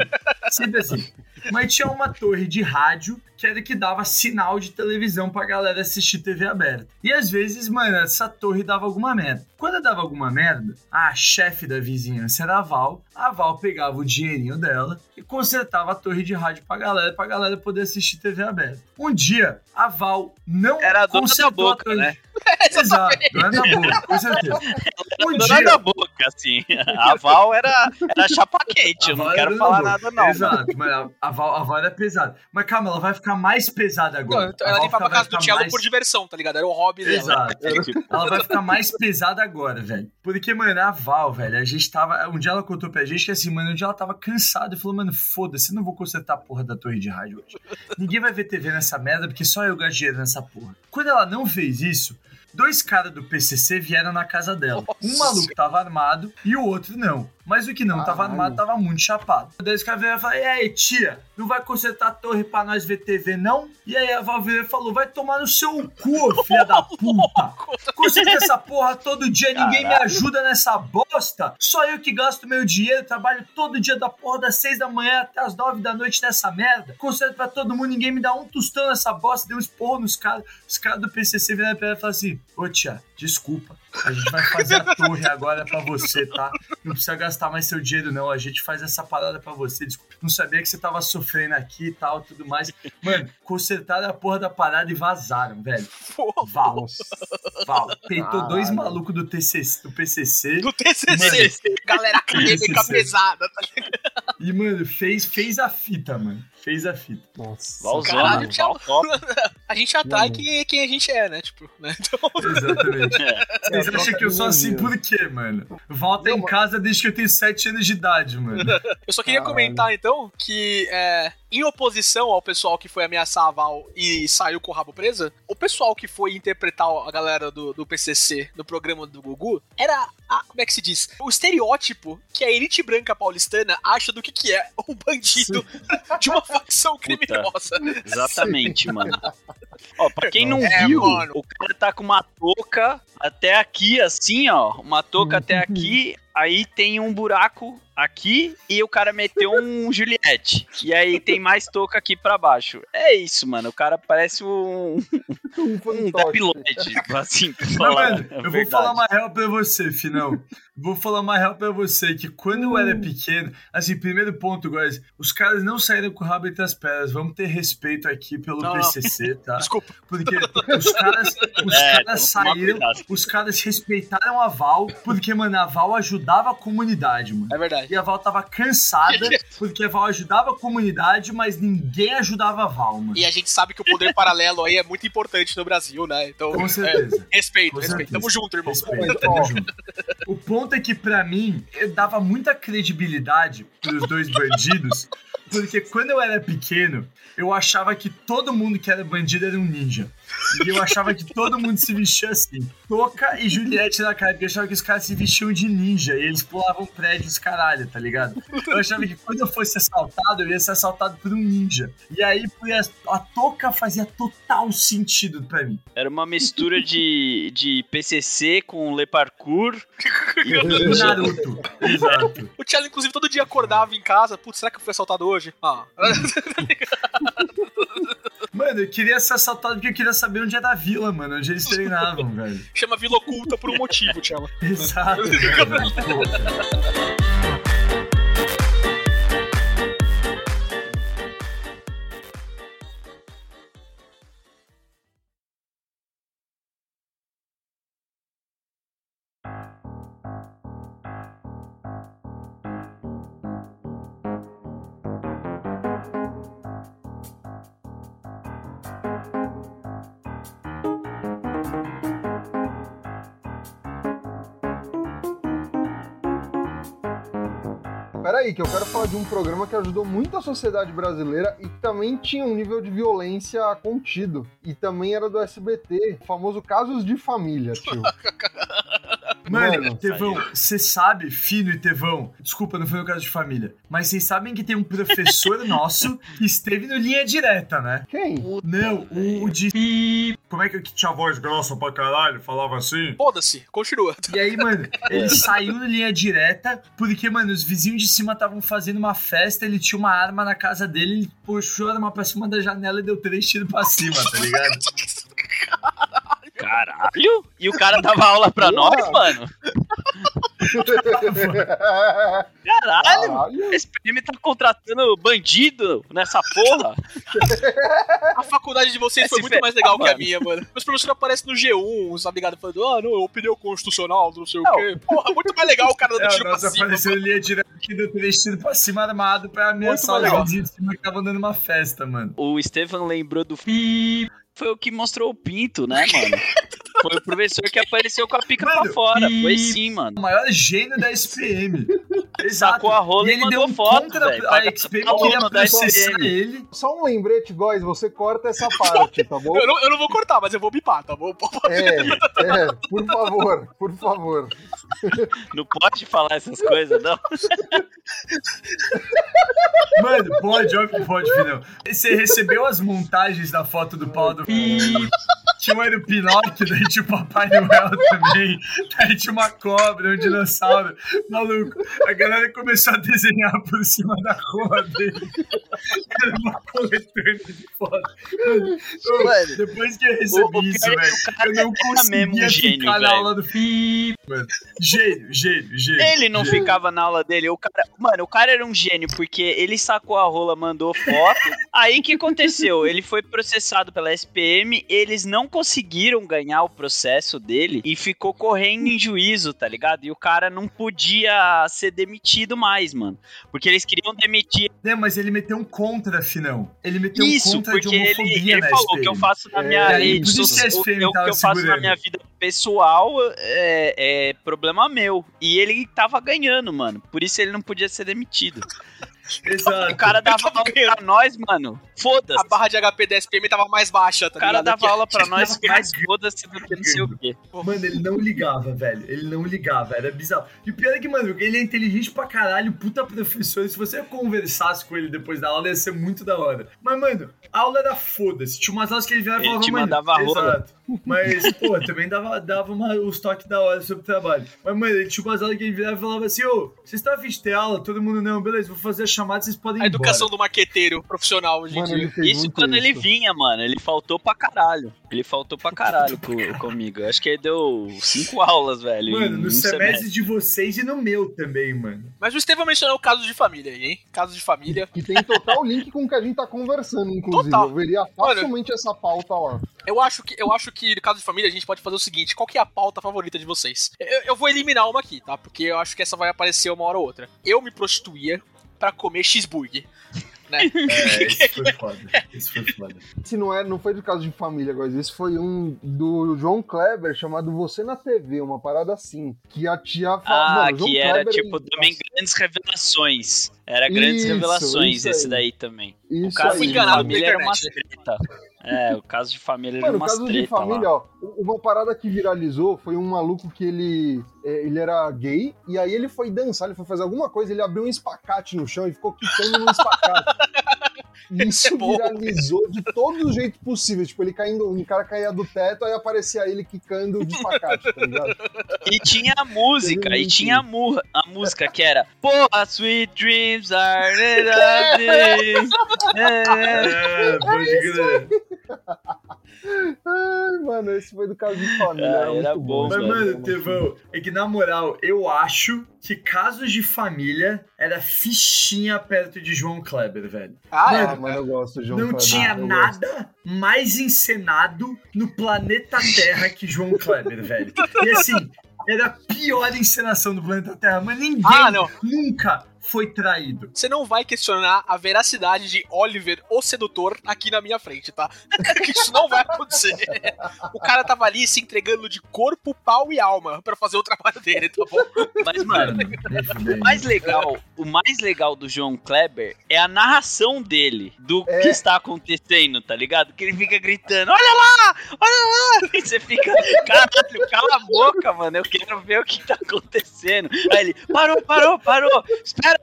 Sempre assim. Mas tinha uma torre de rádio que era que dava sinal de televisão pra galera assistir TV aberta. E às vezes, mano, essa torre dava alguma merda. Quando dava alguma merda, a chefe da vizinhança era a Val. A Val pegava o dinheirinho dela e consertava a torre de rádio pra galera, pra galera poder assistir TV aberta. Um dia, a Val não Era a dona da boca, torre. né? Exato, dona da boca, com certeza. Um Dona dia, da boca, assim. A Val era, era chapa quente, eu não quero era falar nada, não. Exato, mas a, a, Val, a Val era pesada. Mas calma, ela vai ficar mais pesada Não, agora. A ela limpava a vai casa do ficar Cello mais- por diversão, tá ligado? Era o hobby dela. Exato. Ela vai ficar mais pesada agora, velho. Porque, mano, a Val, velho, a gente tava. Um dia ela contou pra gente que assim, mano, um dia ela tava cansada e falou, mano, foda-se, eu não vou consertar a porra da torre de rádio hoje. Ninguém vai ver TV nessa merda porque só eu gasto dinheiro nessa porra. Quando ela não fez isso. Dois caras do PCC vieram na casa dela. Um Nossa maluco tava armado e o outro não. Mas o que não tava Caralho. armado tava muito chapado. Daí os caras vieram e falaram: E aí, tia, não vai consertar a torre pra nós ver TV, não? E aí a Val virou e falou: Vai tomar no seu cu, filha da puta. Conserta essa porra todo dia, ninguém me ajuda nessa bosta. Só eu que gasto meu dinheiro, trabalho todo dia da porra das seis da manhã até as nove da noite nessa merda. Conserto pra todo mundo, ninguém me dá um tostão nessa bosta. Deu um esporro nos caras. Os caras do PCC vieram pra ela e falaram assim: Ô tia, desculpa. A gente vai fazer a torre agora pra você, tá? Não precisa gastar mais seu dinheiro, não. A gente faz essa parada pra você. Desculpa. Não sabia que você tava sofrendo aqui e tal, tudo mais. Mano, consertaram a porra da parada e vazaram, velho. Pô, Val. Val. Peitou dois Caralho. malucos do, TCC, do PCC. do TCC. Galera acadêmica pesada, tá ligado? E, mano, fez, fez a fita, mano. Fez a fita. Nossa. Valzona, Caralho, tchau. A gente atrai quem, quem a gente é, né? Tipo, né? Então, Exatamente. É. Vocês É acham que eu sou assim por quê, mano? Volta Não, em casa desde que eu tenho 7 anos de idade, mano. eu só queria Caralho. comentar, então, que é, em oposição ao pessoal que foi ameaçar a Val e saiu com o rabo presa, o pessoal que foi interpretar a galera do, do PCC no programa do Gugu era, a, como é que se diz? O estereótipo que a elite branca paulistana acha do que, que é um bandido de uma facção criminosa. Exatamente, mano. Ó, pra quem não É, viu, mano. o cara tá com uma touca até aqui, assim, ó. Uma touca até aqui. Aí tem um buraco aqui e o cara meteu um Juliette. E aí tem mais touca aqui pra baixo. É isso, mano. O cara parece um, Um um depiloide, assim, pra falar. mano, a eu vou falar uma real pra você, Finão. Vou falar uma real pra você, que quando eu Hum. era pequeno, assim, primeiro ponto, guys, os caras não saíram com o rabo entre as pernas. Vamos ter respeito aqui pelo Não, não. PCC, tá? Desculpa. Porque os caras, os É, caras saíram, os caras respeitaram a Val, porque, mano, a Val ajudava a comunidade, mano. É verdade. E a Val tava cansada, porque a Val ajudava a comunidade, mas ninguém ajudava a Val, mano. E a gente sabe que o poder paralelo aí é muito importante no Brasil, né? Então, Com é, certeza. respeito, Com respeito. certeza. Tamo junto, irmão. Respeito, tamo junto. O ponto é que, pra mim, eu dava muita credibilidade pros dois bandidos, porque quando eu era pequeno, eu achava que todo mundo que era bandido era um ninja. E eu achava que todo mundo se vestia assim. Toca e Juliette na cara, porque eu achava que os caras se vestiam de ninja e eles pulavam prédios, caralho, tá ligado? Eu achava que quando eu fosse assaltado, eu ia ser assaltado por um ninja. E aí, a, a touca fazia total sentido pra mim. Era uma mistura de, de PCC com Le Parkour. e. Naruto. Exato. O Tchelo, inclusive, todo dia acordava em casa. Putz, será que eu fui assaltado hoje? Ah. Mano, eu queria ser assaltado porque eu queria saber onde era a vila, mano, onde eles treinavam, velho. Chama Vila Oculta por um motivo, Tchelo. Exato. Peraí, que eu quero falar de um programa que ajudou muito a sociedade brasileira e que também tinha um nível de violência contido. E também era do SBT, o famoso Casos de Família, tio. Mano, Mano, Tevão, você sabe, Fino e Tevão, desculpa, não foi no caso de família, mas vocês sabem que tem um professor nosso que esteve no Linha Direta, né? Quem? Não, o, o de... Como é que, que tinha voz grossa pra caralho, falava assim? Foda-se, continua. E aí, mano, ele saiu no linha direta porque, mano, os vizinhos de cima estavam fazendo uma festa, ele tinha uma arma na casa dele, ele puxou a arma pra cima da janela e deu três tiros pra cima, tá ligado? Caralho! E o cara dava aula pra nós, mano? Caralho! Caralho. Esse PM tá contratando bandido nessa porra? A faculdade de vocês É, foi muito mais legal que a minha, mano. Meus professores aparecem no G1, sabe? Falando, ah, não, opinião constitucional, não sei Não. o quê. Porra, muito mais legal o cara dando É, tiro pra nossa, cima. apareceu no linha direta que deu três tiros pra cima armado pra ameaçar os cima que estavam dando uma festa, mano. O Stefan lembrou do. Foi o que mostrou o pinto, né, mano? Foi o professor que apareceu com a pica pra Mano, fora. e- Foi sim, mano. O maior gênio da SPM. Exato. Sacou a rola e e ele mandou deu um foto, contra velho. a Aluno queria processar ele. Só um lembrete, guys, você corta essa parte, tá bom? Eu não, eu não vou cortar, mas eu vou bipar, tá bom? É, é, por favor, por favor. Não pode falar essas coisas, não. Mano, pode, óbvio que pode, filhão. Você recebeu as montagens da foto do pau do Tinha um era o Pinóquio, daí tinha o Papai Noel também. Daí tinha uma cobra, um dinossauro. Maluco, a galera começou a desenhar por cima da rola dele. Era uma coletânea de fotos. Mano, depois que eu recebi o isso, velho, eu não conseguia mesmo gênio, ficar na aula do Fi. Mano, gênio, gênio, gênio. Ele não gênio. ficava na aula dele. O cara, mano, o cara era um gênio, porque ele sacou a rola, mandou foto. Aí o que aconteceu? Ele foi processado pela SPM, eles não conseguiram ganhar o processo dele e ficou correndo em juízo, tá ligado? E o cara não podia ser demitido mais, mano. Porque eles queriam demitir. Né, mas ele meteu um contra, Finão. Ele meteu Isso, um contra de porque ele, homofobia ele na falou que eu faço na É, minha e rede SPM o que eu faço na segurando. minha vida pessoal é, é problema meu. E ele tava ganhando, mano. Por isso ele não podia ser demitido. Exato. O cara dava tava aula pra nós, mano. Foda-se. A barra de HP da SPM tava mais baixa, tá O cara dava aula pra nós, mais foda-se do que não sei o quê. Mano, ele não ligava, velho. Ele não ligava, era bizarro. E o pior é que, mano, ele é inteligente pra caralho, puta professor. E se você conversasse com ele depois da aula, ia ser muito da hora. Mas, mano, a aula era foda-se. Tinha umas aulas que ele virava e Ele falava, te mano. mandava rola. Exato. Mas, pô, também dava, dava uma, os toques da hora sobre o trabalho. Mas, mano, ele tinha umas aulas que ele virava e falava assim, ô, vocês estão afim de ter aula? Todo mundo, não, beleza, vou fazer a chamada, vocês podem ir A educação embora. do marqueteiro profissional hoje em Mano, dia. ele Isso quando ele isso. vinha, mano. Ele faltou pra caralho. Ele faltou pra caralho co- comigo. Acho que ele deu cinco aulas, velho. Mano, no um semestre semestre. de vocês e no meu também, mano. Mas o Estevão mencionou o caso de família aí, hein? Caso de família. Que tem total link com o que a gente tá conversando, inclusive. Total. Eu veria facilmente essa pauta lá. Eu acho que eu acho que no caso de família a gente pode fazer o seguinte: qual que é a pauta favorita de vocês? Eu, eu vou eliminar uma aqui, tá? Porque eu acho que essa vai aparecer uma hora ou outra. Eu me prostituía pra comer cheeseburger. Né? É, esse foi foda. Esse foi foda. Esse não, é, não foi de caso de família, agora. Esse foi um do João Kleber chamado Você na TV, uma parada assim. Que a tia fala. Ah, que era Kleber, tipo ele- também grandes revelações. Era grandes Isso, revelações isso esse aí. daí também. Isso o aí, de enganado mano. família pela era internet. treta. É, o caso de família era Mano, o umas caso de família, lá. ó, uma parada que viralizou foi um maluco que ele, é, ele era gay, e aí ele foi dançar, ele foi fazer alguma coisa, ele abriu um espacate no chão e ficou quicando no espacate. E Isso É bom. viralizou de todos os jeitos possíveis. Tipo, ele caindo, um cara caía do teto, aí aparecia ele quicando de espacate, tá ligado? E tinha a música, e tinha a, mu- a música que era Porra, sweet dreams are the dreams. É. É, pode crer. Ai, mano, esse foi do caso de família. Ah, era, bom, bom. Mas, velho. mano, Tevão, é que na moral, eu acho que casos de família era fichinha perto de João Kleber, velho. Ah, Ah, é. mano, eu gosto, João Não Kleber, tinha eu gosto. nada mais encenado no planeta Terra que João Kleber, velho. E assim, era a pior encenação do planeta Terra, mas ninguém Ah, não. nunca foi traído. Você não vai questionar a veracidade de Oliver, o sedutor, aqui na minha frente, tá? Isso não vai acontecer. O cara tava ali se entregando de corpo, pau e alma pra fazer o trabalho dele, tá bom? Mas, mano, o mais legal, o mais legal do João Kleber é a narração dele do É. que está acontecendo, tá ligado? Que ele fica gritando: Olha lá! Olha lá! E você fica, caralho, cala a boca, mano. Eu quero ver o que tá acontecendo. Aí ele, parou, parou, parou. Espera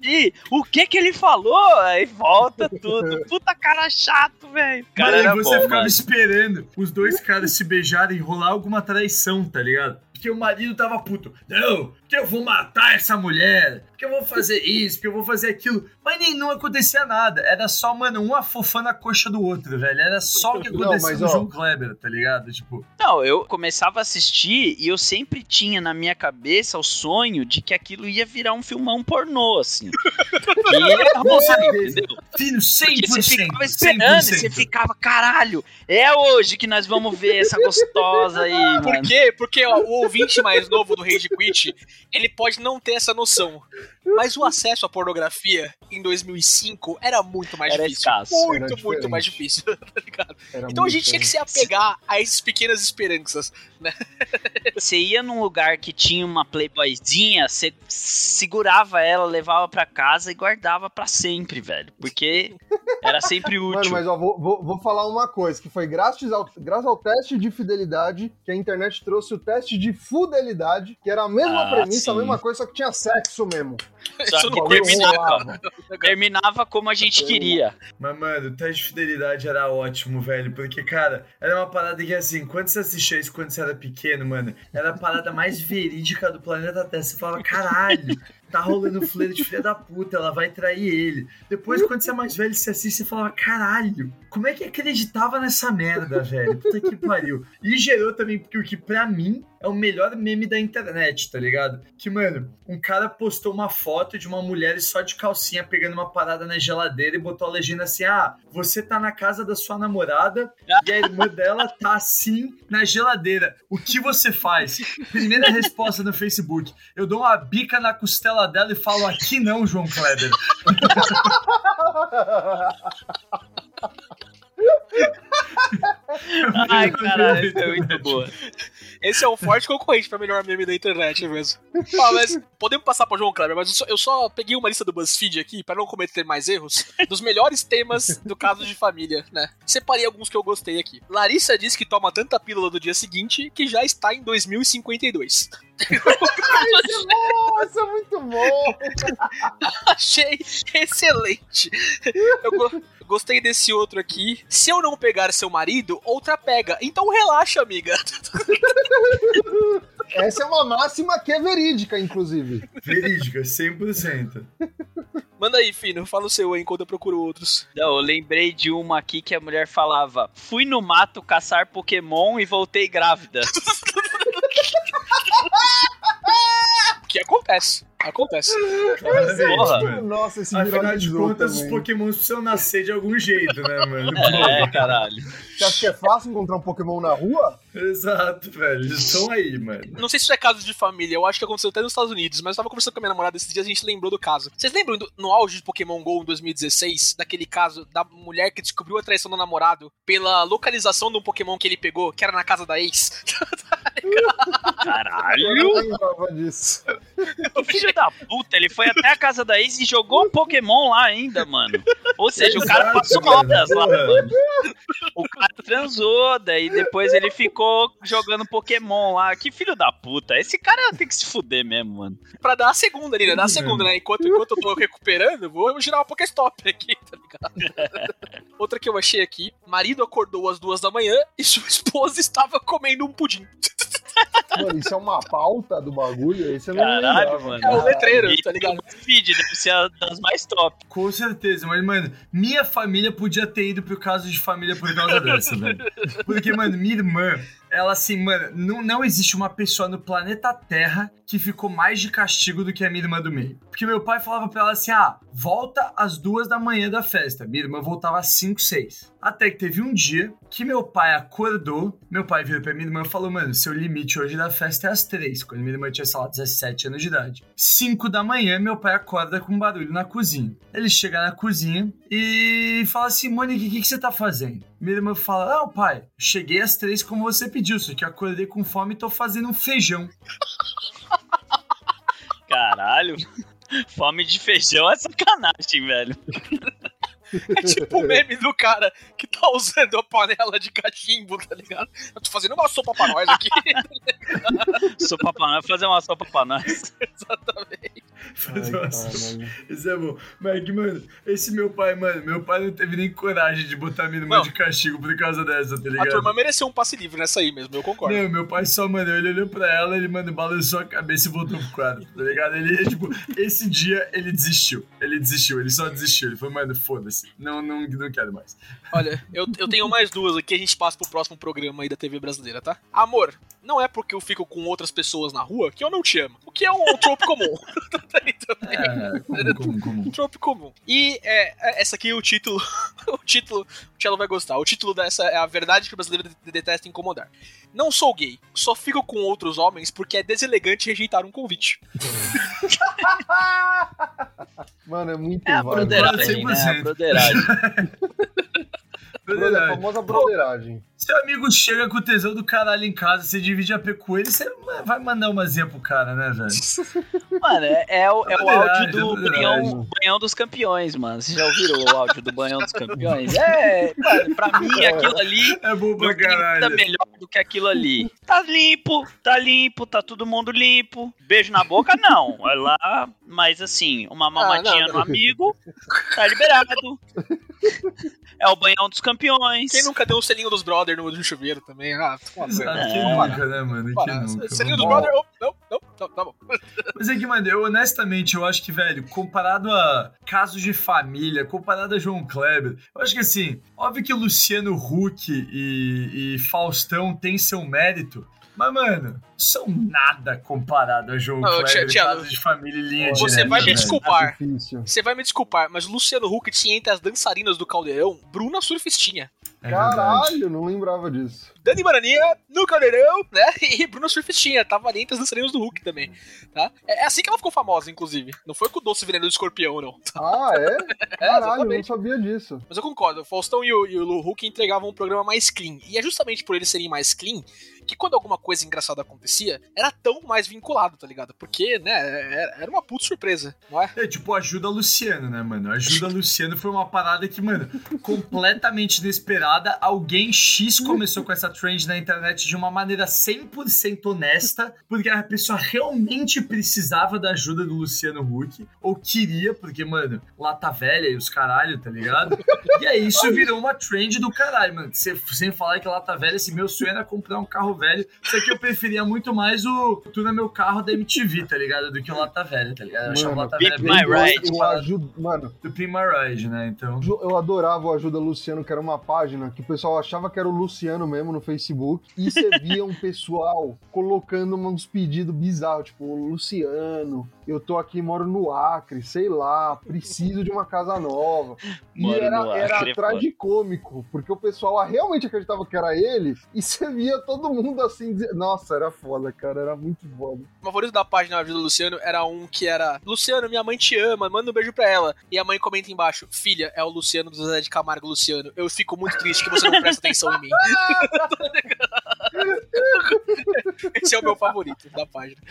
o que que ele falou? Aí volta tudo. Puta cara chato, velho. Cara, e você bom, ficava mano. esperando os dois caras se beijarem e rolar alguma traição, tá ligado? Porque o marido tava puto. Não, porque eu vou matar essa mulher. Porque eu vou fazer isso, porque eu vou fazer aquilo. Mas nem não acontecia nada. Era só, mano, um afofando a coxa do outro, velho. Era só o que Não, acontecia mas, no ó. João Kleber, tá ligado? Tipo, Não, eu começava a assistir e eu sempre tinha na minha cabeça o sonho de que aquilo ia virar um filmão pornô, assim. E ia rolar, entendeu? fino, 100%. Porque você ficava esperando, 100%. você ficava, caralho, é hoje que nós vamos ver essa gostosa aí, Por mano. quê? Porque ó, o ouvinte mais novo do Rage Quit, ele pode não ter essa noção. Mas o acesso à pornografia em 2005 era muito mais Era difícil. escasso. Muito, muito mais difícil, tá ligado? Era Então a gente tinha que se apegar a essas pequenas esperanças. Você ia num lugar que tinha uma playboyzinha, você segurava ela, levava pra casa e guardava pra sempre, velho. Porque era sempre Mano, útil. mas ó, vou, vou, vou falar uma coisa, que foi graças ao, graças ao teste de fidelidade que a internet trouxe o teste de fidelidade, que era a mesma Ah, premissa, a sim. mesma coisa, só que tinha sexo mesmo. Só Isso que terminava, terminava como a gente queria. Mas, mano, o teste de fidelidade era ótimo, velho. Porque, cara, era uma parada que, assim, quando você assistia isso quando você era pequeno, mano, era a parada mais verídica do planeta Terra. Você falava, caralho, tá rolando flerte, filha da puta, ela vai trair ele. Depois, quando você é mais velho, você assiste e falava, caralho, como é que acreditava nessa merda, velho? Puta que pariu. E gerou também, porque o que pra mim é o melhor meme da internet, tá ligado? Que, mano, um cara postou uma foto de uma mulher só de calcinha pegando uma parada na geladeira e botou a legenda assim: ah, você tá na casa da sua namorada e a irmã dela tá assim na geladeira. O que você faz? Primeira resposta no Facebook: eu dou uma bica na costela dela e falo: aqui não, João Kleber. Ai, caralho, isso é muito boa. Esse é um forte concorrente pra melhor meme da internet mesmo. Ah, mas podemos passar pro João Kleber, mas eu só, eu só peguei uma lista do BuzzFeed aqui, pra não cometer mais erros, dos melhores temas do caso de família, né? Separei alguns que eu gostei aqui. Larissa diz que toma tanta pílula do dia seguinte que já está em 2052. Nossa, é muito bom! Achei excelente. Eu, go- gostei desse outro aqui. Se eu não pegar seu marido, outra pega. Então relaxa, amiga. Essa é uma máxima que é verídica, inclusive. Verídica, 100%. Manda aí, Fino. Fala o seu aí enquanto eu procuro outros. Não, eu lembrei de uma aqui que a mulher falava: fui no mato caçar Pokémon e voltei grávida. Que acontece. Acontece. Claramente, Porra. mano. Nossa, esse Afinal de contas, os também. pokémons precisam nascer de algum jeito, né, mano? É, caralho. Você acha que é fácil encontrar um Pokémon na rua? Exato, velho. Eles estão aí, mano. Não sei se isso é caso de família, eu acho que aconteceu até nos Estados Unidos, mas eu tava conversando com a minha namorada esses dias e a gente lembrou do caso. Vocês lembram do- no auge de Pokémon GO em 2016, daquele caso da mulher que descobriu a traição do namorado pela localização de um Pokémon que ele pegou, que era na casa da ex? Eu Caralho! não lembrava disso. O filho da puta, ele foi até a casa da ex e jogou Pokémon lá ainda, mano. Ou seja, o cara Exato, passou mano. horas lá, mano. O cara transou, daí depois ele ficou jogando Pokémon lá. Que filho da puta. Esse cara tem que se fuder mesmo, mano. pra dar a segunda ali, né? Dar a segunda, né? Enquanto, enquanto eu tô recuperando, vou girar uma Pokéstop aqui, tá ligado? Outra que eu achei aqui: marido acordou às duas da manhã e sua esposa estava comendo um pudim. Mano, isso é uma pauta do bagulho? Esse eu não Caralho, lembrava. mano. É o letreiro, tá ligado? o feed deve ser a das mais top. Com certeza, mas, mano, minha família podia ter ido pro caso de família por causa dessa, velho. Porque, mano, minha irmã, ela assim, mano, não, não existe uma pessoa no planeta Terra que ficou mais de castigo do que a minha irmã do meio. Porque meu pai falava pra ela assim: ah, volta às duas da manhã da festa. Minha irmã voltava às cinco, seis. Até que teve um dia que meu pai acordou, meu pai virou pra minha irmã e falou: mano, seu limite hoje da festa é às três. Quando minha irmã tinha, sei lá, 17 anos de idade. 5 da manhã, meu pai acorda com um barulho na cozinha. Ele chega na cozinha e fala assim: Monique, o que, que você tá fazendo? Minha irmã fala: Não, pai, cheguei às três como você pediu, só que eu acordei com fome e tô fazendo um feijão. Caralho. Fome de feijão é sacanagem, velho. É tipo o meme do cara que tá usando a panela de cachimbo, tá ligado? Eu tô fazendo uma sopa pra nós aqui. Sopa pra nós, fazer uma sopa pra nós. Exatamente. Fazer Ai, caralho. Isso é bom. Mas, mano, esse meu pai, mano, meu pai não teve nem coragem de botar minha irmã de castigo por causa dessa, tá A ligado? turma mereceu um passe livre nessa aí mesmo, eu concordo. Não, meu pai só, mano, ele olhou pra ela, ele, mano, balançou a cabeça e voltou pro quadro, tá ligado? Ele, tipo, esse dia ele desistiu. Ele desistiu, ele só desistiu. Ele falou, mano, foda-se. Não, não, não quero mais. Olha, eu, eu tenho mais duas aqui, a gente passa pro próximo programa aí da TV brasileira, tá? Amor, não é porque eu fico com outras pessoas na rua que eu não te amo. O que é um trope comum. Aí também. É, comum, comum, comum. Um trope comum. E é, é, essa aqui, o título. o título. O Tchelo vai gostar. O título dessa é A Verdade que o Brasileiro de- Detesta Incomodar. Não sou gay, só fico com outros homens porque é deselegante rejeitar um convite. Mano, é muito É a broderagem, né? A 100%. broderagem. Brother, a famosa broderagem. Seu amigo chega com o tesão do caralho em casa, você divide a P com ele, você vai mandar uma zinha pro cara, né, velho? Mano, é, é o, é o áudio do é verdade. banhão, banhão dos campeões, mano. Vocês já ouviram o áudio do banhão dos campeões? É, mano, pra mim aquilo ali É bom pra não tem nada caralho. melhor do que aquilo ali. Tá limpo, tá limpo, tá todo mundo limpo. Beijo na boca, não. É lá, mas assim, uma mamadinha não, no amigo, tá liberado. É o banhão dos campeões. Quem nunca deu um selinho dos brother no, no chuveiro também? Ah, banho. Sabe, quem É, nunca, né, mano? Para. nunca? Dos Vamos. brother, oh, não, não, tá, tá bom. Mas é que, mano, eu honestamente, eu acho que, velho, comparado a casos de família, comparado a João Kleber, eu acho que assim, óbvio que Luciano Huck e, e Faustão têm seu mérito, mas, mano, são nada comparado a João Não, Kleber, Tia- casos de família e linha Você direta, vai me velho. desculpar. Difícil. Você vai me desculpar, mas o Luciano Huck tinha entre as dançarinas do Caldeirão Bruna Surfistinha. É verdade. Caralho, não lembrava disso. Dani Baraninha no Caldeirão, né? E Bruna Surfistinha. Tava ali entre as dançarinas do Hulk também, tá? É é assim que ela ficou famosa, inclusive. Não foi com o doce veneno do escorpião, não. Ah, é? É, Caralho, não exatamente. sabia disso. Mas eu concordo, o Faustão e o, e o Lu Hulk entregavam um programa mais clean. E é justamente por eles serem mais clean que quando alguma coisa engraçada acontecia, era tão mais vinculado, tá ligado? Porque, né, era era uma puta surpresa, não é? É tipo ajuda Luciano, né, mano? Ajuda Luciano foi uma parada que, mano, completamente inesperada. Alguém X começou com essa trend na internet de uma maneira 100% honesta, porque a pessoa realmente precisava da ajuda do Luciano Huck, ou queria, porque, mano, lata velha e os caralho, tá ligado? E aí isso virou uma trend do caralho, mano. Sem falar que lata velha, assim, meu sonho era comprar um carro velho, só que eu preferia muito mais o Tuna Meu Carro da MTV, tá ligado? Do que o lata velha, tá ligado? Eu achava o lata velha My bem boa, Ride. Eu ajudo, mano, do Pin My Ride, né? Então. Eu adorava o Ajuda Luciano, que era uma página que o pessoal achava que era o Luciano mesmo no Facebook. E você via um pessoal colocando uns pedidos bizarros, tipo, Luciano, eu tô aqui, moro no Acre, sei lá, preciso de uma casa nova. E Moro era, no era Acre, tragicômico, porque o pessoal realmente acreditava que era ele, e você via todo mundo assim, dizer- nossa, era foda, cara, era muito foda. O favorito da página Ajuda Luciano era um que era Luciano, minha mãe te ama, manda um beijo pra ela. E a mãe comenta embaixo, filha, é o Luciano do Zé de Camargo Luciano. Eu fico muito triste que você não presta atenção em mim. Esse é o meu favorito da página.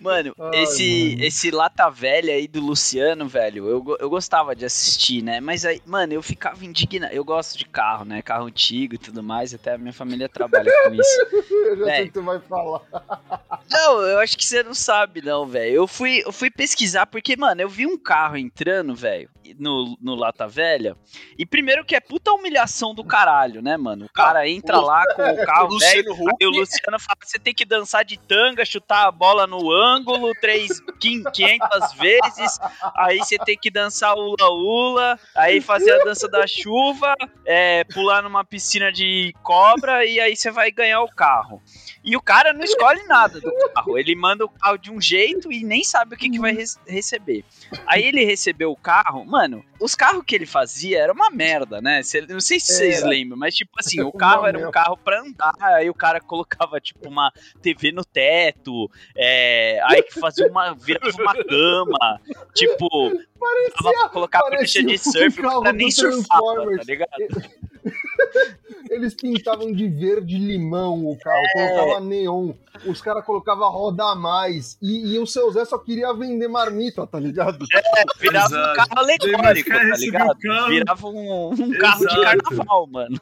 Mano, Ai, esse, mano. esse Lata Velha aí do Luciano, velho, eu, eu gostava de assistir, né? Mas aí, mano, eu ficava indignado. Eu gosto de carro, né? Carro antigo e tudo mais, até a minha família trabalha com isso. Eu já sei Véi. o que você vai falar. Não, eu acho que você não sabe, não, velho. Eu fui, eu fui pesquisar porque, mano, eu vi um carro entrando, velho, no, no Lata Velha. E primeiro que é puta humilhação do caralho, né, mano? O cara entra lá com o carro O velho. Huck. Aí o Luciano fala que você tem que dançar de tanga, chutar a bola no ângulo três, quin- 500 vezes. Aí você tem que dançar ula-ula. Aí fazer a dança da chuva. é, pular numa piscina de cobra. E aí você vai ganhar o carro. E o cara não escolhe nada do carro. Ele manda o carro de um jeito e nem sabe o que, que vai res- receber. Aí ele recebeu o carro. Mano, os carros que ele fazia era uma merda, né? Não sei se vocês Era. lembram, mas tipo assim, o carro era um carro pra andar. Aí o cara colocava, tipo, uma TV no teto. é, aí que fazia uma. virava uma cama. Tipo, dava pra colocar prancha parecia de um surf, o cara nem surfava, Transformers. tá ligado? Eles pintavam de verde limão o carro, É. colocava neon, os caras colocavam roda a mais. E, e o seu Zé só queria vender marmita, tá ligado? Virava um Exato. carro alegórico, tá ligado? Virava um, um carro de carnaval, mano.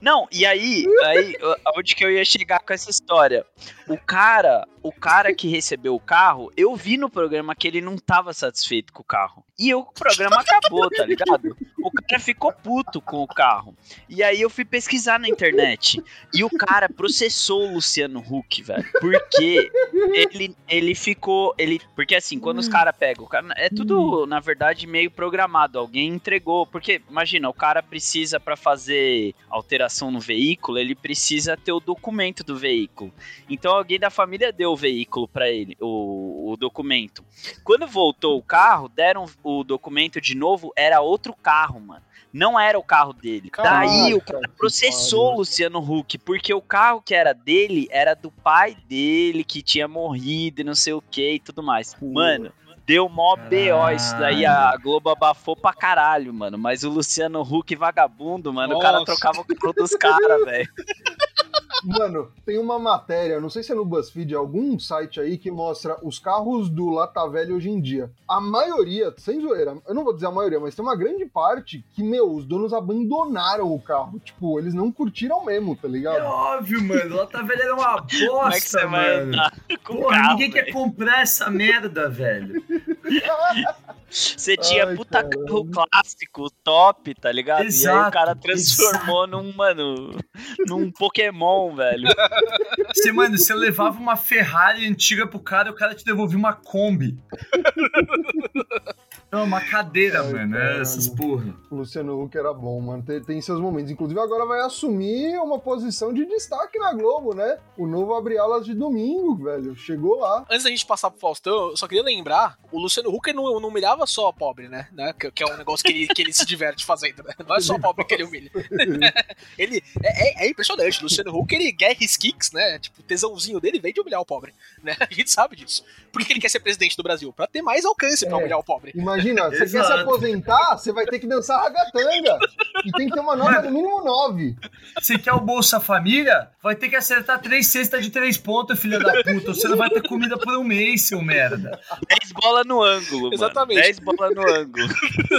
Não, e aí, aí, onde que eu ia chegar com essa história? O cara, o cara que recebeu o carro, eu vi no programa que ele não tava satisfeito com o carro. E o programa acabou, tá ligado? O cara ficou puto com o carro. E aí eu fui pesquisar na internet. E o cara processou o Luciano Huck, velho. Porque ele, ele ficou. Ele, porque assim, quando os caras pegam. o cara- É tudo, na verdade, meio programado. Alguém entregou. Porque, imagina, o cara precisa, pra fazer alteração no veículo, ele precisa ter o documento do veículo. Então alguém da família deu veículo pra ele, o, o documento. Quando voltou o carro, deram o documento de novo, era outro carro, mano. Não era o carro dele. Daí o cara Caraca, processou o. Luciano Huck, porque o carro que era dele era do pai dele, que tinha morrido e não sei o que e tudo mais. Mano, deu mó BO isso daí, a Globo abafou pra caralho, mano. Mas o Luciano Huck vagabundo, mano, o cara Nossa. trocava o carro dos caras, velho. Mano, tem uma matéria, não sei se é no BuzzFeed, algum site aí que mostra os carros do Lata Velha hoje em dia. A maioria, sem zoeira, eu não vou dizer a maioria, mas tem uma grande parte que, meu, os donos abandonaram o carro. Tipo, eles não curtiram mesmo, tá É ligado? óbvio, mano. Lata velha era uma bosta, Como é que você vai mano. Porra, carro, ninguém quer velho? comprar essa merda, velho. Você tinha Ai, puta carro clássico, top, tá ligado? e aí o Exato, cara transformou num, mano, num Pokémon, velho. Você, mano, você levava uma Ferrari antiga pro cara e o cara te devolvia uma Kombi. Não, uma cadeira, Ai, mano. É caralho. essas porra. O Luciano Huck era bom, mano. Tem, tem seus momentos. Inclusive, agora vai assumir uma posição de destaque na Globo, né? O novo Abre Alas de domingo, velho. Chegou lá. Antes da gente passar pro Faustão, eu só queria lembrar, o Luciano Huck não, não humilhava só pobre, né? né? Que, que é um negócio que ele, que ele se diverte fazendo, né? Não é só pobre que ele humilha. ele é, é- é impressionante. O Luciano Huck, ele get his kicks, né? Tipo, o tesãozinho dele vem de humilhar o pobre, né? A gente sabe disso. Por que ele quer ser presidente do Brasil? Pra ter mais alcance pra É. humilhar o pobre. Imagina, você quer se aposentar, você vai ter que dançar ragatanga. E tem que ter uma nota no mínimo 9. Você quer o Bolsa Família? Vai ter que acertar três cestas de três pontos, filha da puta. Você não vai ter comida por um mês, seu merda. 10 bolas no ângulo, mano. Exatamente. 10 bolas no ângulo.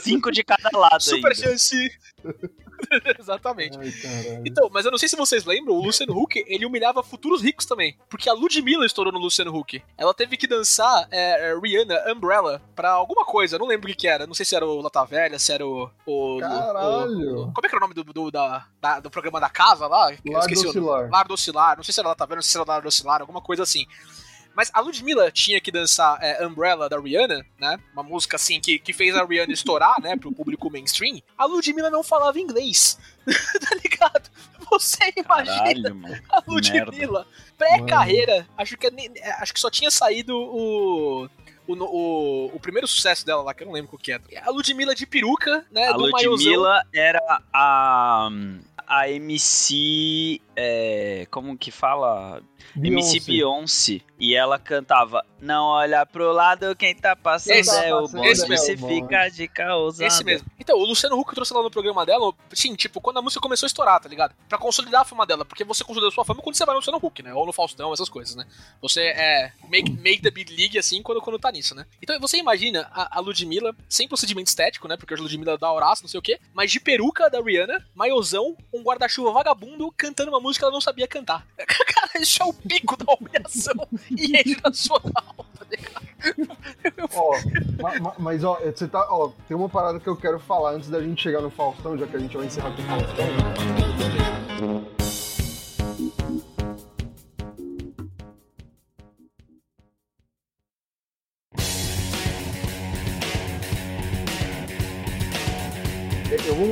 5 de cada lado Super ainda. chance. Exatamente. Ai. Então, mas eu não sei se vocês lembram, o Luciano Huck, ele humilhava futuros ricos também. Porque a Ludmilla estourou no Luciano Huck. Ela teve que dançar é, Rihanna Umbrella pra alguma coisa, não lembro o que, que era. Não sei se era o Lata Velha, se era o. o- o- Caralho. o- como é que era o nome do, do, da, da- do programa da casa lá? Lar o nome. Docilar. Lar Docilar. Não sei se era Lata Velha, não sei se era Lar Docilar, alguma coisa assim. Mas a Ludmilla tinha que dançar é, Umbrella da Rihanna, né? Uma música assim que, que fez a Rihanna estourar, né? Pro público mainstream. A Ludmilla não falava inglês. tá ligado? Você imagina Caralho, a Ludmilla, pré-carreira, acho que, é é, acho que só tinha saído o. O, o, o primeiro sucesso dela lá, que eu não lembro qual que é. A Ludmilla de peruca, né? A maiôzão. Ludmilla era a. A MC. é, como que fala? MC Beyoncé. E ela cantava: Não olha pro lado, quem tá passando Esse- é o esse bonde. mesmo. Se fica de causada. Esse mesmo. Então, o Luciano Huck trouxe ela no programa dela, sim, tipo, quando a música começou a estourar, tá ligado? Pra consolidar a fama dela, porque você consolida a sua fama quando você vai no Luciano Huck, né? Ou no Faustão, essas coisas, né? Você é make, make the big league, assim, quando, quando tá nisso, né? Então, você imagina a, a Ludmilla, sem procedimento estético, né? Porque a Ludmilla dá horácio, não sei o quê, mas de peruca da Rihanna, maiozão, um guarda-chuva vagabundo, cantando uma música que ela não sabia cantar. Isso é o pico da humilhação e é nacional, tá ligado? Mas ó, você tá. Ó, tem uma parada que eu quero falar antes da gente chegar no Faustão, já que a gente vai encerrar com o Faustão.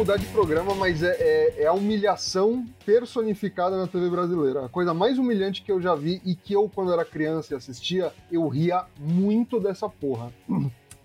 Mudar de programa, mas é, é- é a humilhação personificada na TV brasileira. A coisa mais humilhante que eu já vi e que eu, quando era criança e assistia, eu ria muito dessa porra.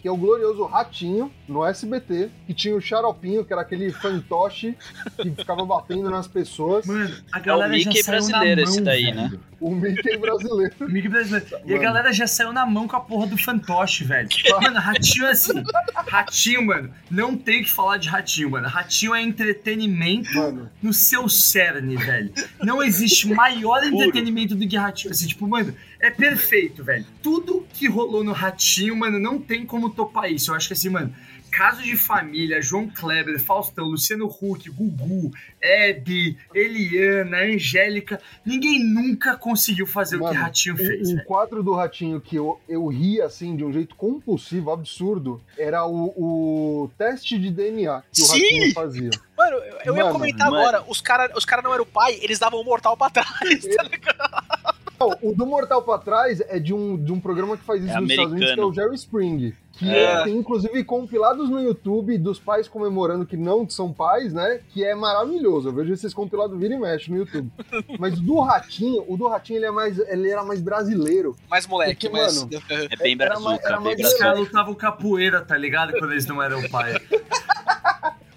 Que é o glorioso Ratinho, no SBT, que tinha o Xaropinho, que era aquele fantoche que ficava batendo nas pessoas. Mano, a galera Mickey já saiu brasileiro na mão, esse daí, velho. né? O Mickey brasileiro. O Mickey brasileiro. E a Mano. galera já saiu na mão com a porra do fantoche, velho. Mano, ratinho é assim. Ratinho, mano, não tem o que falar de ratinho, mano. Ratinho é entretenimento Mano, no seu cerne, velho. Não existe maior entretenimento do que ratinho. Assim, tipo, mano, é perfeito, velho. Tudo que rolou no ratinho, mano, não tem como topar isso. Eu acho que assim, mano. Caso de Família, João Kleber, Faustão, Luciano Huck, Gugu, Hebe, Eliana, Angélica, ninguém nunca conseguiu fazer o que Mano, Ratinho fez, um quadro do Ratinho que eu, eu ria assim de um jeito compulsivo, absurdo, era o, o teste de DNA que o Sim! Ratinho fazia. Mano, eu, eu ia Mano, comentar mano. agora, os caras os cara não eram o pai, eles davam o mortal pra trás, tá ligado? Não, o do Mortal pra trás é de um, de um programa que faz isso É nos Estados Unidos, que é o Jerry Spring. Que É. tem inclusive compilados no YouTube dos pais comemorando que não são pais, né? Que é maravilhoso. Eu vejo esses compilados vira e mexe no YouTube. Mas o do Ratinho, o do Ratinho ele, é mais, ele era mais brasileiro. Mais moleque, Porque, mas. mano, É bem Era mais- brazuca, era mais Os caras lutavam capoeira, tá ligado? Quando eles não eram pai.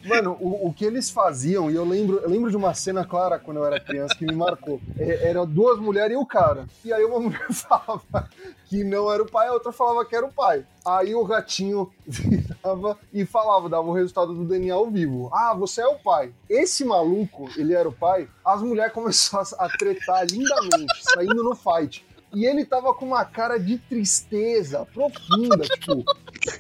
Mano, o, o que eles faziam, e eu lembro, eu lembro de uma cena clara quando eu era criança que me marcou. É, era duas mulheres e o cara. E aí uma mulher falava que não era o pai, a outra falava que era o pai. Aí o ratinho virava e falava, dava o resultado do DNA ao vivo. Ah, você é o pai. Esse maluco, ele era o pai, as mulheres começaram a tretar lindamente, saindo no fight. E ele tava com uma cara de tristeza profunda, tipo.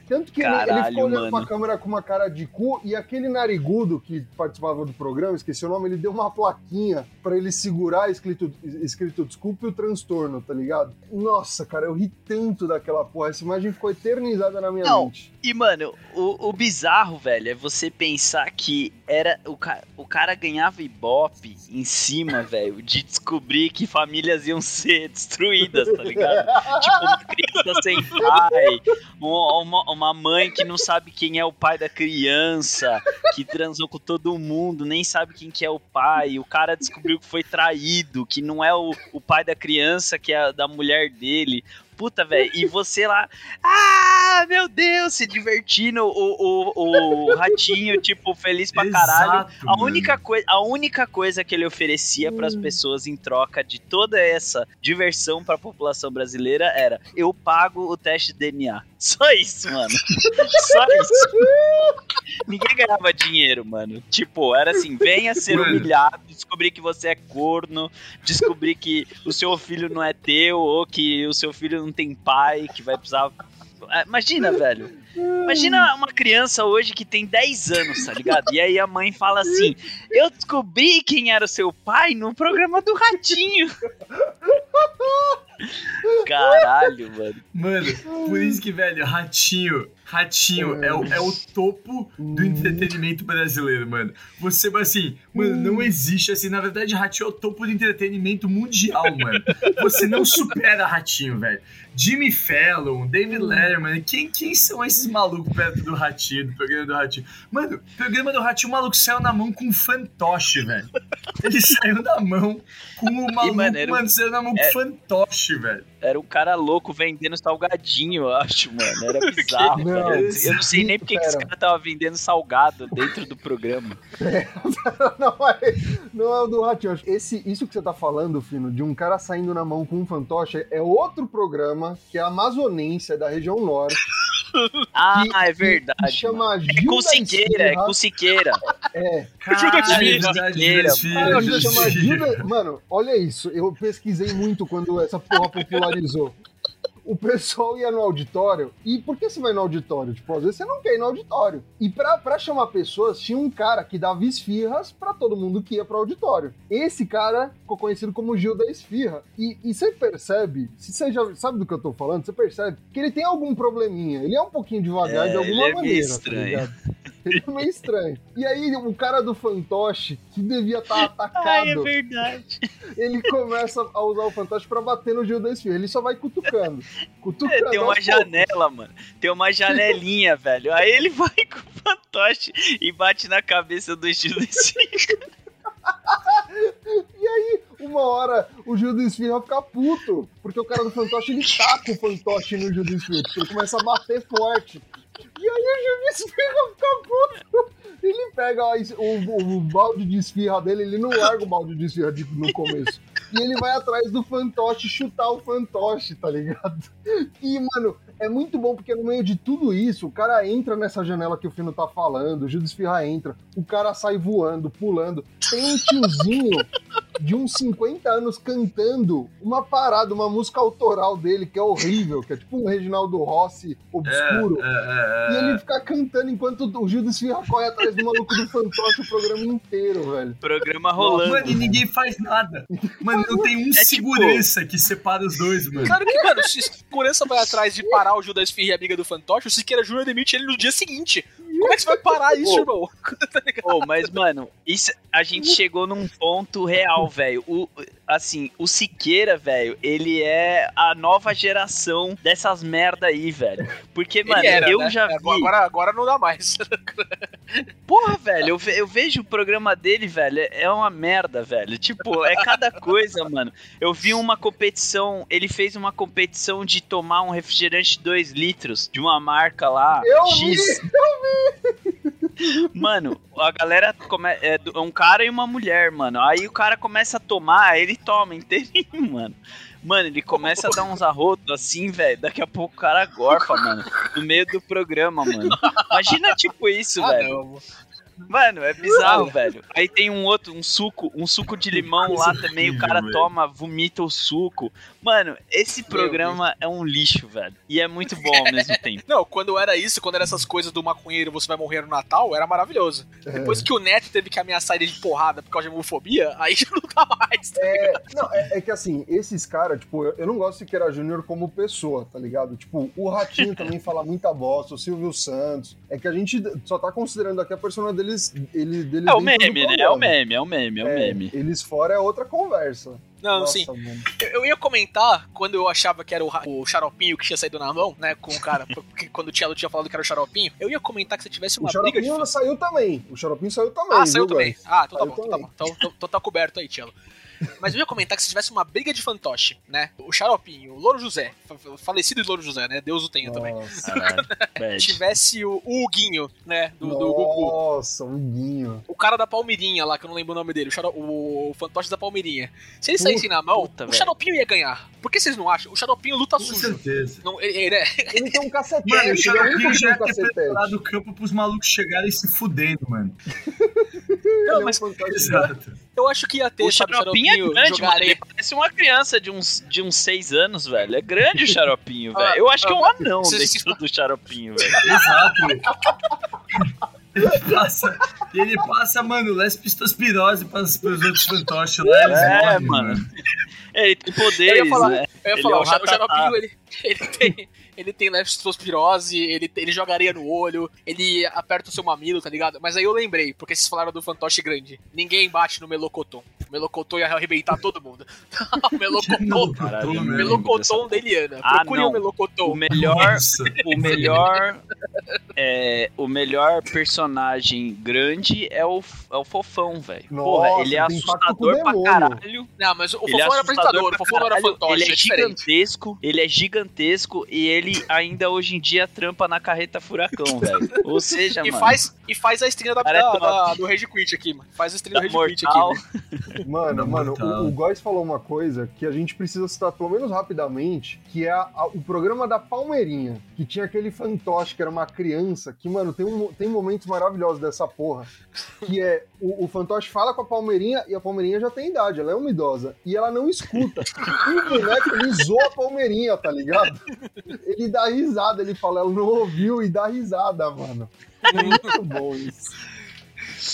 Tanto que ele- ele, Caralho, ficou olhando mano. pra câmera com uma cara de cu e aquele narigudo que participava do programa, esqueci o nome, ele deu uma plaquinha pra ele segurar escrito, escrito desculpe o transtorno, tá ligado? Nossa, cara, eu ri tanto daquela porra. Essa imagem ficou eternizada na minha Não. mente. E, mano, o, o bizarro, velho, é você pensar que era o, ca- o cara ganhava ibope em cima, velho, de descobrir que famílias iam ser destruídas, tá ligado? tipo, uma criança sem pai, um- uma, uma mãe que não sabe quem é o pai da criança, que transou com todo mundo, nem sabe quem que é o pai, o cara descobriu que foi traído, que não é o, o pai da criança, que é da mulher dele. Puta, velho, e você lá, ah, meu Deus, se divertindo, o, o, o ratinho, tipo, feliz pra caralho. Exato, A única, coi a única coisa que ele oferecia pras pessoas em troca de toda essa diversão pra população brasileira era: eu pago o teste de DNA. Só isso, mano. Só isso. Ninguém ganhava dinheiro, mano. Tipo, era assim: venha ser Mano. humilhado, descobrir que você é corno, descobrir que o seu filho não é teu, ou que o seu filho não tem pai, que vai precisar. Ah, Imagina, velho. Imagina uma criança hoje que tem 10 anos, tá ligado? E aí a mãe fala assim: Eu descobri quem era o seu pai no programa do Ratinho. Caralho, mano. Mano, por isso que, velho, Ratinho, Ratinho é o, é o topo do entretenimento brasileiro, mano. Você, assim, mano, não existe, assim, na verdade, Ratinho é o topo do entretenimento mundial, mano. Você não supera Ratinho, velho. Jimmy Fallon, David Letterman, quem, quem são esses malucos perto do Ratinho, do programa do Ratinho? Mano, programa do Ratinho, o maluco saiu na mão com um fantoche, velho. Ele saiu na mão com o maluco, mano, era um- mano, saiu na mão com é- fantoche, velho. Era um cara louco vendendo salgadinho, eu acho, mano. Era bizarro, Não, velho. Eu não sei nem porque que esse cara tava vendendo salgado dentro do programa. não, é, não é o do Ratinho. Esse, isso que você tá falando, Fino, de um cara saindo na mão com um fantoche, é outro programa que é amazonense, é da região norte. Ah, que- é verdade. chama. É com Siqueira, é com Siqueira. É. Caralho, Esfirra. é verdade, Esfirra, Esfirra, Cara, Esfirra. chama Gil da- Mano, olha isso. Eu pesquisei muito quando essa porra popularizou. O pessoal ia no auditório. E por que você vai no auditório? Tipo, às vezes você não quer ir no auditório. E pra, pra chamar pessoas, tinha um cara que dava esfirras pra todo mundo que ia pro auditório. Esse cara ficou conhecido como Gil da Esfirra. E, e você percebe, se você já sabe do que eu tô falando, você percebe que ele tem algum probleminha. Ele é um pouquinho devagar É, de alguma ele é meio maneira. tá estranho. ligado? Ele é meio estranho. E aí, o cara do fantoche, que devia estar atacado, Ai, é verdade. ele começa a usar o fantoche pra bater no Gil da Esfirra. Ele só vai cutucando. É, Tem uma janela, mano. Tem uma janelinha, velho. Aí ele vai com o fantoche e bate na cabeça do estilo desse. Uma hora o Gil do Esfirra fica puto, porque o cara do fantoche ele taca o fantoche no Esfirra, porque ele começa a bater forte. E aí o Gil do Esfirra fica puto. Ele pega o, o- o balde de esfirra dele, ele não larga o balde de esfirra de- no começo. E ele vai atrás do fantoche chutar o fantoche, tá ligado? E, mano, é muito bom porque no meio de tudo isso, o cara entra nessa janela que o Fino tá falando, o Gil do Esfirra entra, o cara sai voando, pulando. Tem um tiozinho de uns 50 anos cantando uma parada, uma música autoral dele, que é horrível, que é tipo um Reginaldo Rossi obscuro. É, é, E é. ele fica cantando enquanto o Gil do Esfirra corre atrás do maluco do fantoche o programa inteiro, velho. Programa rolando. Mano, e ninguém faz nada. Mano, não tem um É tipo- segurança que separa os dois, mano. Claro que, mano, se segurança vai atrás de parar o Gil da Esfirra e a amiga do fantoche, o Siqueira Júnior demite ele no dia seguinte. Como é que você vai parar isso, Pô. irmão? Pô, mas, mano, isso, a gente chegou num ponto real, velho. Assim, o Siqueira, velho, ele é a nova geração dessas merda aí, velho. Porque, mano, Ele era, eu né? já vi. Agora, agora não dá mais. Porra, velho, eu, ve- eu vejo o programa dele, velho, é- é uma merda, velho. Tipo, é cada coisa, mano. Eu vi uma competição, ele fez uma competição de tomar um refrigerante de 2 litros de uma marca lá, Eu X. Mano, a galera come... é é um cara e uma mulher, mano. Aí o cara começa a tomar, aí ele toma inteirinho, mano. Mano, ele começa a dar uns arrotos assim, velho. Daqui a pouco o cara gorfa, mano. No meio do programa, mano. Imagina, tipo, isso, Ah, velho. Mano, é bizarro, velho. Aí tem um outro, um suco, um suco de limão lá também, o cara toma, vomita o suco. Mano, esse programa é um lixo, velho. E é muito bom ao mesmo tempo. Não, quando era isso, quando era essas coisas do maconheiro você vai morrer no Natal, era maravilhoso. É. Depois que o Neto teve que ameaçar ele de porrada por causa de homofobia, aí já não dá mais. tá É, não, é, é que assim, esses caras, tipo, eu, eu não gosto de Siqueira Júnior como pessoa, tá ligado? Tipo, o Ratinho também fala muita bosta, o Silvio Santos. É que a gente só tá considerando aqui a persona deles. Ele, deles É o meme, né? É o meme, é o meme, é o É, meme. Eles fora é outra conversa. Não, Nossa, sim. Eu, eu ia comentar quando eu achava que era o, o xaropinho que tinha saído na mão, né? Com o cara, porque quando o Tielo tinha falado que era o xaropinho, eu ia comentar que se tivesse uma O briga de. Xaropinho saiu também. O Xaropinho saiu também. Ah, saiu viu, também. guys? Ah, então tá Saiu bom, então tá também. bom. Então, então- então tá coberto aí, Tielo. Mas eu ia comentar que se tivesse uma briga de fantoche, né? O Xaropinho, o Louro José, fa- fa- falecido Louro José, né? Deus o tenha também. Nossa, Caralho, bad. Tivesse o, o Huguinho, né? Do, do Gugu. Nossa, o Guinho. O cara da Palmeirinha lá, que eu não lembro o nome dele, o, xaro- o fantoche da Palmeirinha. Se ele saísse na mão, Puta, o. Xaropinho ia ganhar. Por que vocês não acham? O Xaropinho luta Com sujo. certeza. Não, ele, ele é, Ele tem um cacetete. Mano, o Xaropinho já ia um ter cacetete. preparado o campo pros malucos chegarem se fudendo, mano. Ele é um mas-. Exato. eu acho que ia ter, O sabe, xaropinho é grande, mano. Ele parece uma criança de uns, de uns seis anos, velho. É grande o xaropinho, Ah, velho. Eu acho que é um ah, anão dentro do xaropinho, velho. Exato. Ele passa, ele passa, mano, lespistospirose pros, pros outros fantoches lá. eles É, morrem, mano. Ele tem Eu ia poderes, falar- né? Eu ia Ele falar, é o o. Xaropinho, ele, ele tem. Ele tem leptospirose, ele, ele joga areia no olho, ele aperta o seu mamilo, tá ligado? Mas aí eu lembrei, porque vocês falaram do fantoche grande. Ninguém bate no Melocoton. O Melocoton ia arrebentar todo mundo. o Melocoton. Caralho, né? dessa Melocoton da Eliana. Ah, Procure não. o Melocoton. O melhor, Nossa. o melhor, é, o melhor personagem grande é o, é o Fofão, velho. Porra, ele é assustador pra caralho. Não, mas o Ele é Fofão era assustador apresentador, o Fofão era fantoche, Ele é é diferente. gigantesco, ele é gigantesco e ele ainda hoje em dia trampa na carreta furacão, velho. Ou seja, E mano, faz, e faz a estreia da, é da- da- do Rage Quit aqui, mano. Faz a estreia da do Rage Quit aqui. né? Mano, Não, mano, tá. o, o Góis falou uma coisa que a gente precisa citar pelo menos rapidamente, que é a- a- o programa da Palmeirinha, que tinha aquele fantoche que era uma criança, que, mano, tem, um, tem momentos maravilhosos dessa porra, que é o, o fantoche fala com a Palmeirinha e a Palmeirinha já tem idade, ela é uma idosa, e ela não escuta. E o boneco, ele zoa a Palmeirinha, tá ligado? Ele dá risada, ele fala, ela não ouviu e dá risada, mano. É muito bom isso.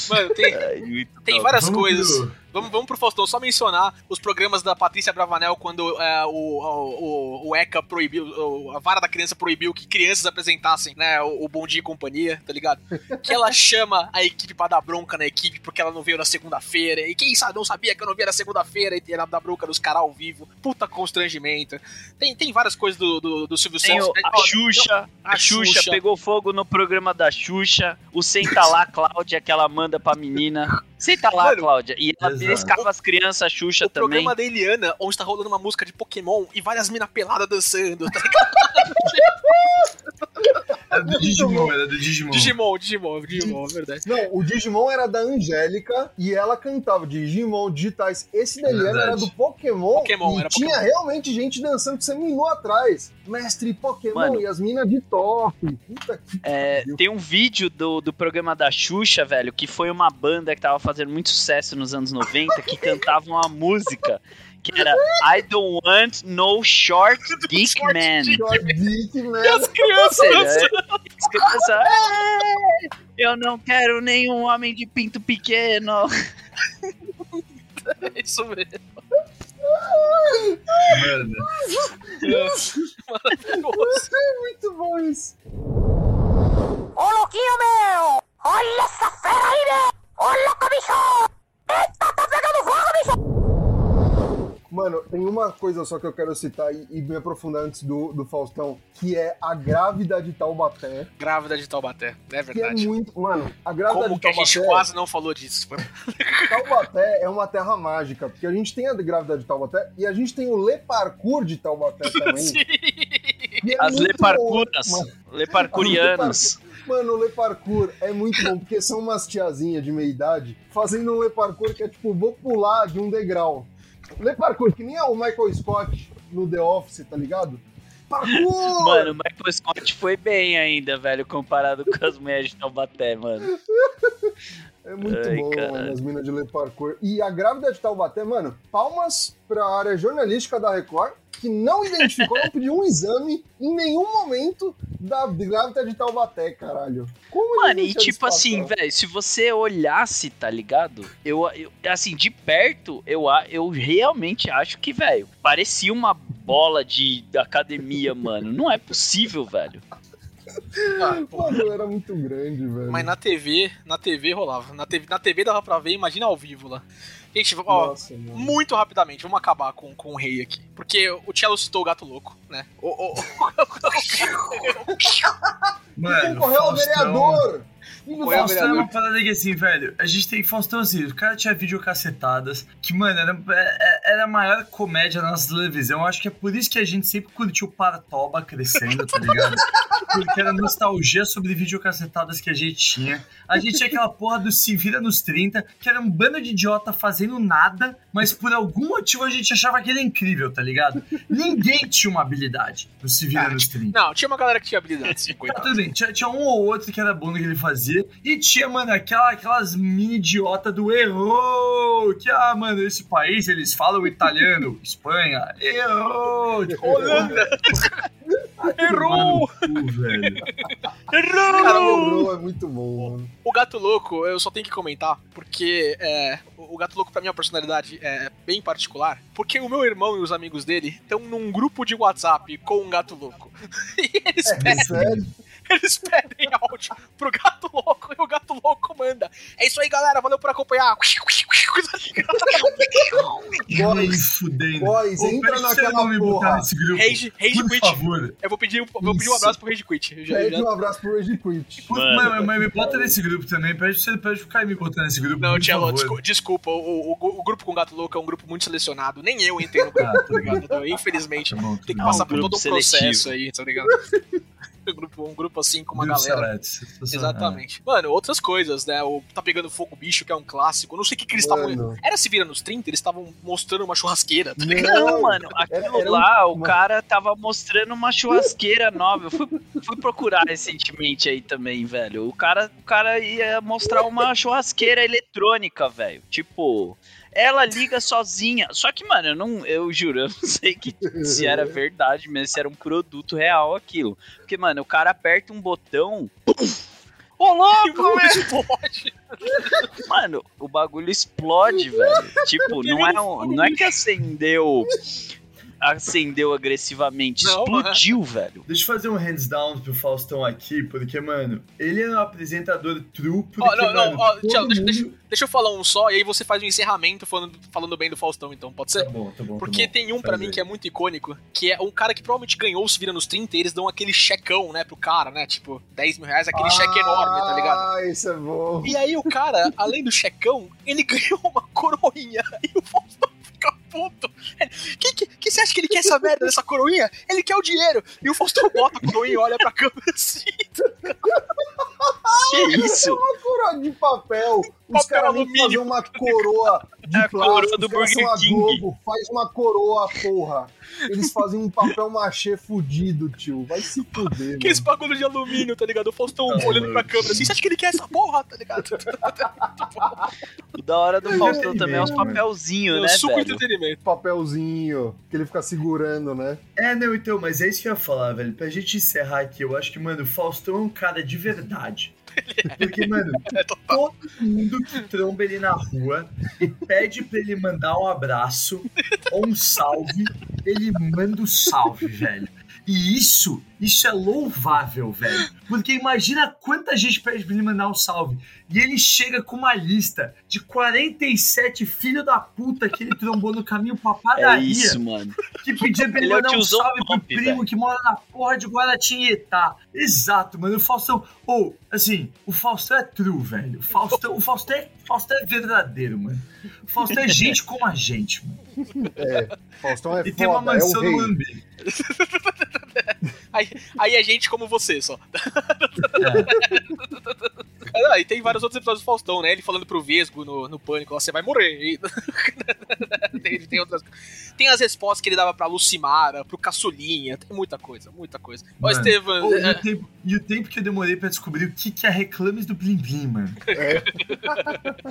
Mano, tem, muito tem várias Vamos coisas. Vamos, vamos pro Faustão, só mencionar os programas da Patrícia Bravanel quando é, o, o, o, ECA proibiu, a vara da criança proibiu que crianças apresentassem, né, o, o Bom Dia e Companhia, tá ligado? Que ela chama a equipe pra dar bronca na equipe porque ela não veio na segunda-feira, e quem sabe não sabia que eu não via na segunda-feira, e ela dá bronca nos caras ao vivo, puta constrangimento. Tem, tem várias coisas do, do, do Silvio Santos. o- É, a Xuxa, a a Xuxa Xuxa. pegou fogo no programa da Xuxa, o Senta lá, Cláudia, que ela manda pra menina. Senta lá, Mano, Cláudia. E ela beliscava as crianças, a Xuxa o também. programa da Eliana, onde tá rolando uma música de Pokémon e várias minas peladas dançando, tá ligado? É do Digimon, era do Digimon. Digimon, Digimon, Digimon, é verdade. Não, o Digimon era da Angélica e ela cantava Digimon digitais. Esse da Eliana era do Pokémon. Pokémon, e era tinha realmente gente dançando que você minou atrás. Mestre Pokémon Mano. e as minas de top. Puta que É, pariu. tem um vídeo do, do programa da Xuxa, velho, que foi uma banda que tava fazendo muito sucesso nos anos 90, que cantava uma música que era I don't want no short dick man. dick. Short Dick, E as crianças seja, é- as crianças, "É, eu não quero nenhum homem de pinto pequeno. É isso mesmo. Mano, Maravilhoso. Muito bom isso. Ô louquinho meu! Olha essa fera aí, meu! Bicho! Eita, tá pegando fogo, bicho! Mano, tem uma coisa só que eu quero citar e, e me aprofundar antes do, do Faustão, que é a grávida de Taubaté. Grávida de Taubaté, é Que é verdade. muito. Mano, a grávida Como de que a Taubaté. gente quase não falou disso? Taubaté é uma terra mágica, porque a gente tem a grávida de Taubaté e a gente tem o Le Parkour de Taubaté também. Sim. É As leparcuras, leparcurianas. Mano, o Le Parkour é muito bom, porque são umas tiazinhas de meia idade fazendo um Le Parkour que é tipo, vou pular de um degrau. Le Parkour, que nem é o Michael Scott no The Office, tá ligado? Parkour! Mano, o Michael Scott foi bem ainda, velho, comparado com as mulheres de Taubaté, mano. É muito Ai, bom, mano, as minas de ler parkour. E a grávida de Taubaté, mano, palmas pra área jornalística da Record, que não identificou, não pediu um exame em nenhum momento da grávida de Taubaté, caralho. Como Mano, e tipo assim, situação? velho, se você olhasse, tá ligado? Eu, eu- assim, de perto, eu, a- eu realmente acho que, velho, parecia uma bola de academia, mano. Não é possível, velho. Ah, Mano, era muito grande, velho. mas na TV, na TV rolava. Na TV, na TV dava pra ver, imagina ao vivo lá. Gente, ó, Nossa, muito rapidamente, vamos acabar com, com o rei aqui. Porque o Cello citou o gato louco, né? O, o- Mano, Concorreu ao vereador! Filho O Foi ao da- Faustão é uma parada que assim, velho, a gente tem Faustão assim, o cara tinha videocacetadas, que, mano, era, é- era a maior comédia na nossa televisão. Eu acho que é por isso que a gente sempre curtiu o Paratoba crescendo, tá ligado? Porque era nostalgia sobre videocacetadas que a gente tinha. A gente tinha aquela porra do Se Vira nos 30, que era um bando de idiota fazendo nada, mas por algum motivo a gente achava aquele incrível, tá ligado? Ninguém tinha uma habilidade no Se Vira Ah, nos 30. Não, tinha uma galera que tinha habilidade, sim, Tá, coitado. tudo bem, tinha, tinha um ou outro que era bom no que ele fazia. E tinha, mano, aquela, aquelas mini idiota do errou. Que, ah, mano, esse país eles falam italiano. Espanha, errou. Tipo, Holanda! Errou! Velho. Cara, o, é muito bom, mano. o Gato Louco, eu só tenho que comentar, porque é, o o Gato Louco, pra mim, é personalidade é, bem particular, porque o meu irmão e os amigos dele estão num grupo de WhatsApp com um Gato Louco. E eles, É pedem, sério? Eles pedem áudio pro Gato Louco e o Gato Louco manda. É isso aí, galera, valeu por acompanhar. Boys, fudendo. boys, entra naquela não me botar porra. nesse grupo. Rage, Rage Por Quit. favor. Eu vou pedir, um- vou pedir um abraço pro Rage Quit. Eu já- Pede já- um abraço pro Rage Quit. Mano, mas me bota nesse grupo também. Pede você pede pro cara me botar nesse grupo. Não, Tchelo, favor. descu- desculpa, o, o- o grupo com Gato Louco é um grupo muito selecionado. Nem eu entrei no grupo, Ah, tá ligado? Eu, Infelizmente. Tá bom, Tem que passar por todo um seletivo. processo aí, tá ligado? Um, grupo, um grupo assim com uma galera. seleto. Exatamente. Mano, outras coisas, né? O Tá Pegando Fogo Bicho, que é um clássico. Não sei o que, que eles estavam. Era se vira nos 30, eles estavam mostrando uma churrasqueira, tá ligado? Não, mano, aquilo era um- lá, o uma- cara tava mostrando uma churrasqueira nova. Eu fui, fui procurar recentemente aí também, velho. O cara, o cara ia mostrar uma churrasqueira eletrônica, velho. Tipo, ela liga sozinha. Só que, mano, eu não, eu juro, eu não sei que, se era verdade mesmo, se era um produto real aquilo. Porque, mano, o cara aperta um botão. Ô, louco! Explode. Mano, o bagulho explode, velho. Tipo, não é, um- não é que acendeu. Acendeu agressivamente. Não, explodiu, velho. Deixa eu fazer um hands down pro Faustão aqui, porque, mano, ele é um apresentador true, porque, Ó, não, não, mano, Thiago, deixa, mundo- deixa, deixa eu falar um só, e aí você faz um encerramento falando, falando bem do Faustão, então, pode ser? Tá bom, tá bom, Porque tá bom. tem um pra Faz mim que é muito icônico, que é um cara que provavelmente ganhou Se Vira nos 30 e eles dão aquele checão, né, pro cara, né? Tipo, 10 mil reais, aquele cheque enorme, tá ligado? Ah, isso é bom. E aí o cara, além do checão, ele ganhou uma coroinha. E o Faustão fica puto. Ele, que, que, você acha que ele quer essa merda dessa coroinha? Ele quer o dinheiro. E o Faustão bota a coroinha e olha pra câmera assim. Que isso? Coroa de papel. Os caras nem alumínio. fazer uma coroa de É plástico. coroa do os caras são Burger a King. Globo, faz uma coroa, porra. Eles fazem um papel machê fudido, tio. Vai se fuder, Aqueles mano. bagulho de alumínio, tá ligado? O Faustão olhando mano. pra câmera assim. Você acha que ele quer essa porra, tá ligado? O da hora do Faustão também é os Mano. papelzinhos, né, Suco velho? entretenimento. Papelzinho que ele fica segurando, né? É, não, então, mas é isso que eu ia falar, velho. Pra gente encerrar aqui, eu acho que, mano, o Faustão é um cara de verdade. Porque, mano, É todo mundo que tromba ele na rua e pede pra ele mandar um abraço ou um salve, ele manda o salve, velho. E isso, isso é louvável, velho. Porque imagina quanta gente pede pra ele mandar um salve. E ele chega com uma lista de 47 filhos da puta que ele trombou no caminho pra É padaria isso, mano. que pedia pra ele Ele é mandar um salve pro primo velho. que mora na porra de Guaratinguetá. Exato, mano. O Faustão. Ou, assim, o Faustão é true, velho. O Faustão, o Faustão, é, o Faustão é verdadeiro, mano. O Faustão é gente como a gente, mano. É. Faustão é E tem uma foda, é mansão no rei. Aí, aí é gente como você só. É. Ah, e tem vários outros episódios do Faustão, né? Ele falando pro Vesgo no, no pânico, você vai morrer. E- tem, tem outras Tem as respostas que ele dava pra Lucimara, pro Caçulinha, tem muita coisa, muita coisa. Ó, Estevam, e, é, o tempo, e o tempo que eu demorei pra descobrir o que, que é reclames do Plim Plim, mano.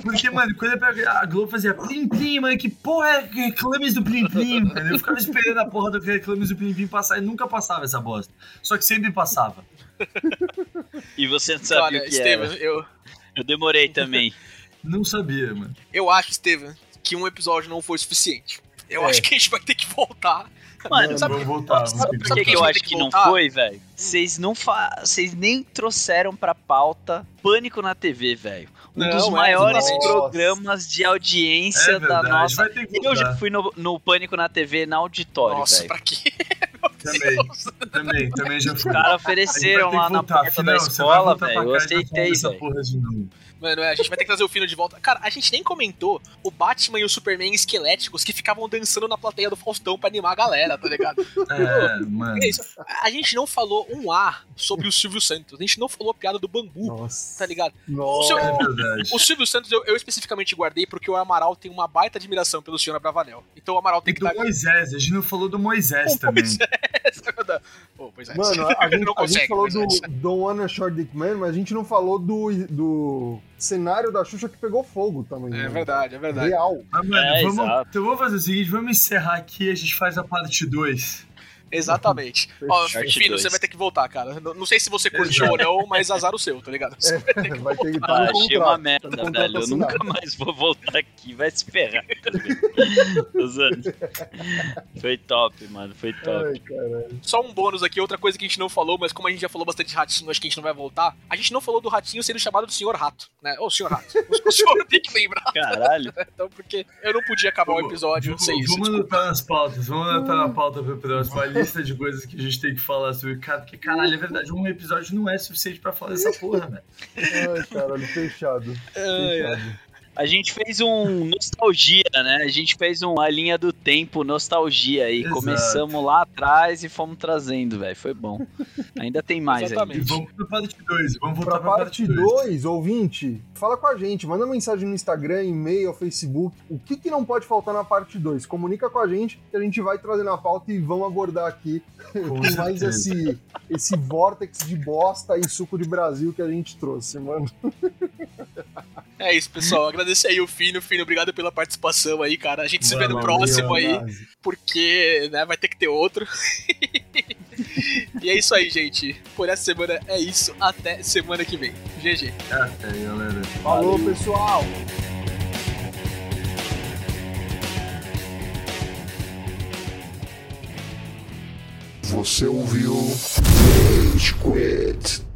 Porque, mano, quando a Globo fazia Plim Plim, mano, que porra é reclames do Plim Plim, mano? Eu ficava esperando a porra do reclames do Plim Plim passar e nunca passava essa bosta. Só que sempre passava. E você não sabia olha, o que Estevam, era. eu, Eu demorei também. Não sabia, mano. eu acho, Estevam, que um episódio não foi suficiente. Eu É. acho que a gente vai ter que voltar. Mano, Sabe- vamos voltar. sabe- sabe que, que que eu acho que que não foi, velho? Vocês não fa... Vocês nem trouxeram pra pauta Pânico na TV, velho. Um Não, dos é, maiores programas de audiência É da verdade, nossa. ter que Eu já fui no, no Pânico na TV na auditório, Nossa, velho. pra quê? Também, também, também já fui. Os caras ofereceram lá na porta da escola, velho. Eu aceitei, velho. porra de novo. Mano, é, a gente vai ter que trazer o Fino de volta. Cara, a gente nem comentou o Batman e o Superman esqueléticos que ficavam dançando na plateia do Faustão pra animar a galera, tá ligado? É, mano. É isso. A gente não falou um A sobre o Silvio Santos. A gente não falou a piada do bambu, Nossa. tá ligado? Nossa. É verdade. O Silvio Santos eu, eu especificamente guardei porque o Amaral tem uma baita admiração pelo senhor Abravanel. Então o Amaral tem E que do dar. Moisés, a gente não falou do Moisés O também. Pô, pois é. Mano, a gente, não a gente consegue, falou mas do é. Don't Wanna Short Dick Man, mas a gente não falou do, do cenário da Xuxa que pegou fogo também. É né? verdade, é verdade. Real. Mas, mano, É, vamos, então vamos fazer o seguinte, vamos encerrar aqui e a gente faz a parte 2. Exatamente. Ó, Parte Fino, você vai ter que voltar, cara. Não, não sei se você curtiu ou não, mas azar o seu, tá ligado? Você vai ter que Vai ter que estar Ah, achei uma merda, velho. Eu nunca mais vou voltar aqui. Vai se ferrar. Foi top, mano. Foi top. Ai. Só um bônus aqui, outra coisa que a gente não falou, mas como a gente já falou bastante de ratinho, acho que a gente não vai voltar. A gente não falou do ratinho sendo chamado de senhor rato, né? Ô, senhor rato. O, senhor tem que lembrar. Caralho. Então, porque eu não podia acabar o episódio Vamos- sem isso. Vamos anotar nas pautas, vamos anotar na pauta pro próximo. A lista de coisas que a gente tem que falar sobre o cara, porque caralho, é verdade, um episódio não é suficiente pra falar dessa porra, velho. Ai, caralho, fechado. Fechado. A gente fez um nostalgia, né? A gente fez uma linha do tempo nostalgia aí. Exato. Começamos lá atrás e fomos trazendo, velho. Foi bom. Ainda tem mais aí. Exatamente. vamos pra parte 2, vamos voltar Pra pra, parte 2, ouvinte, fala com a gente, manda mensagem no Instagram, e-mail, Facebook. O que, que não pode faltar na parte 2? Comunica com a gente que a gente vai trazer na pauta e vamos abordar aqui Com com mais esse, esse vórtex de bosta e suco de Brasil que a gente trouxe, mano. É isso, pessoal. Agradecer aí o Fino. Fino, obrigado pela participação aí, cara. A gente se vê no Valeu, próximo aí, porque né, vai ter que ter outro. e é isso aí, gente. Por essa semana é isso. Até semana que vem. GG. Até aí, galera. Falou, pessoal! Você ouviu Rage Quit.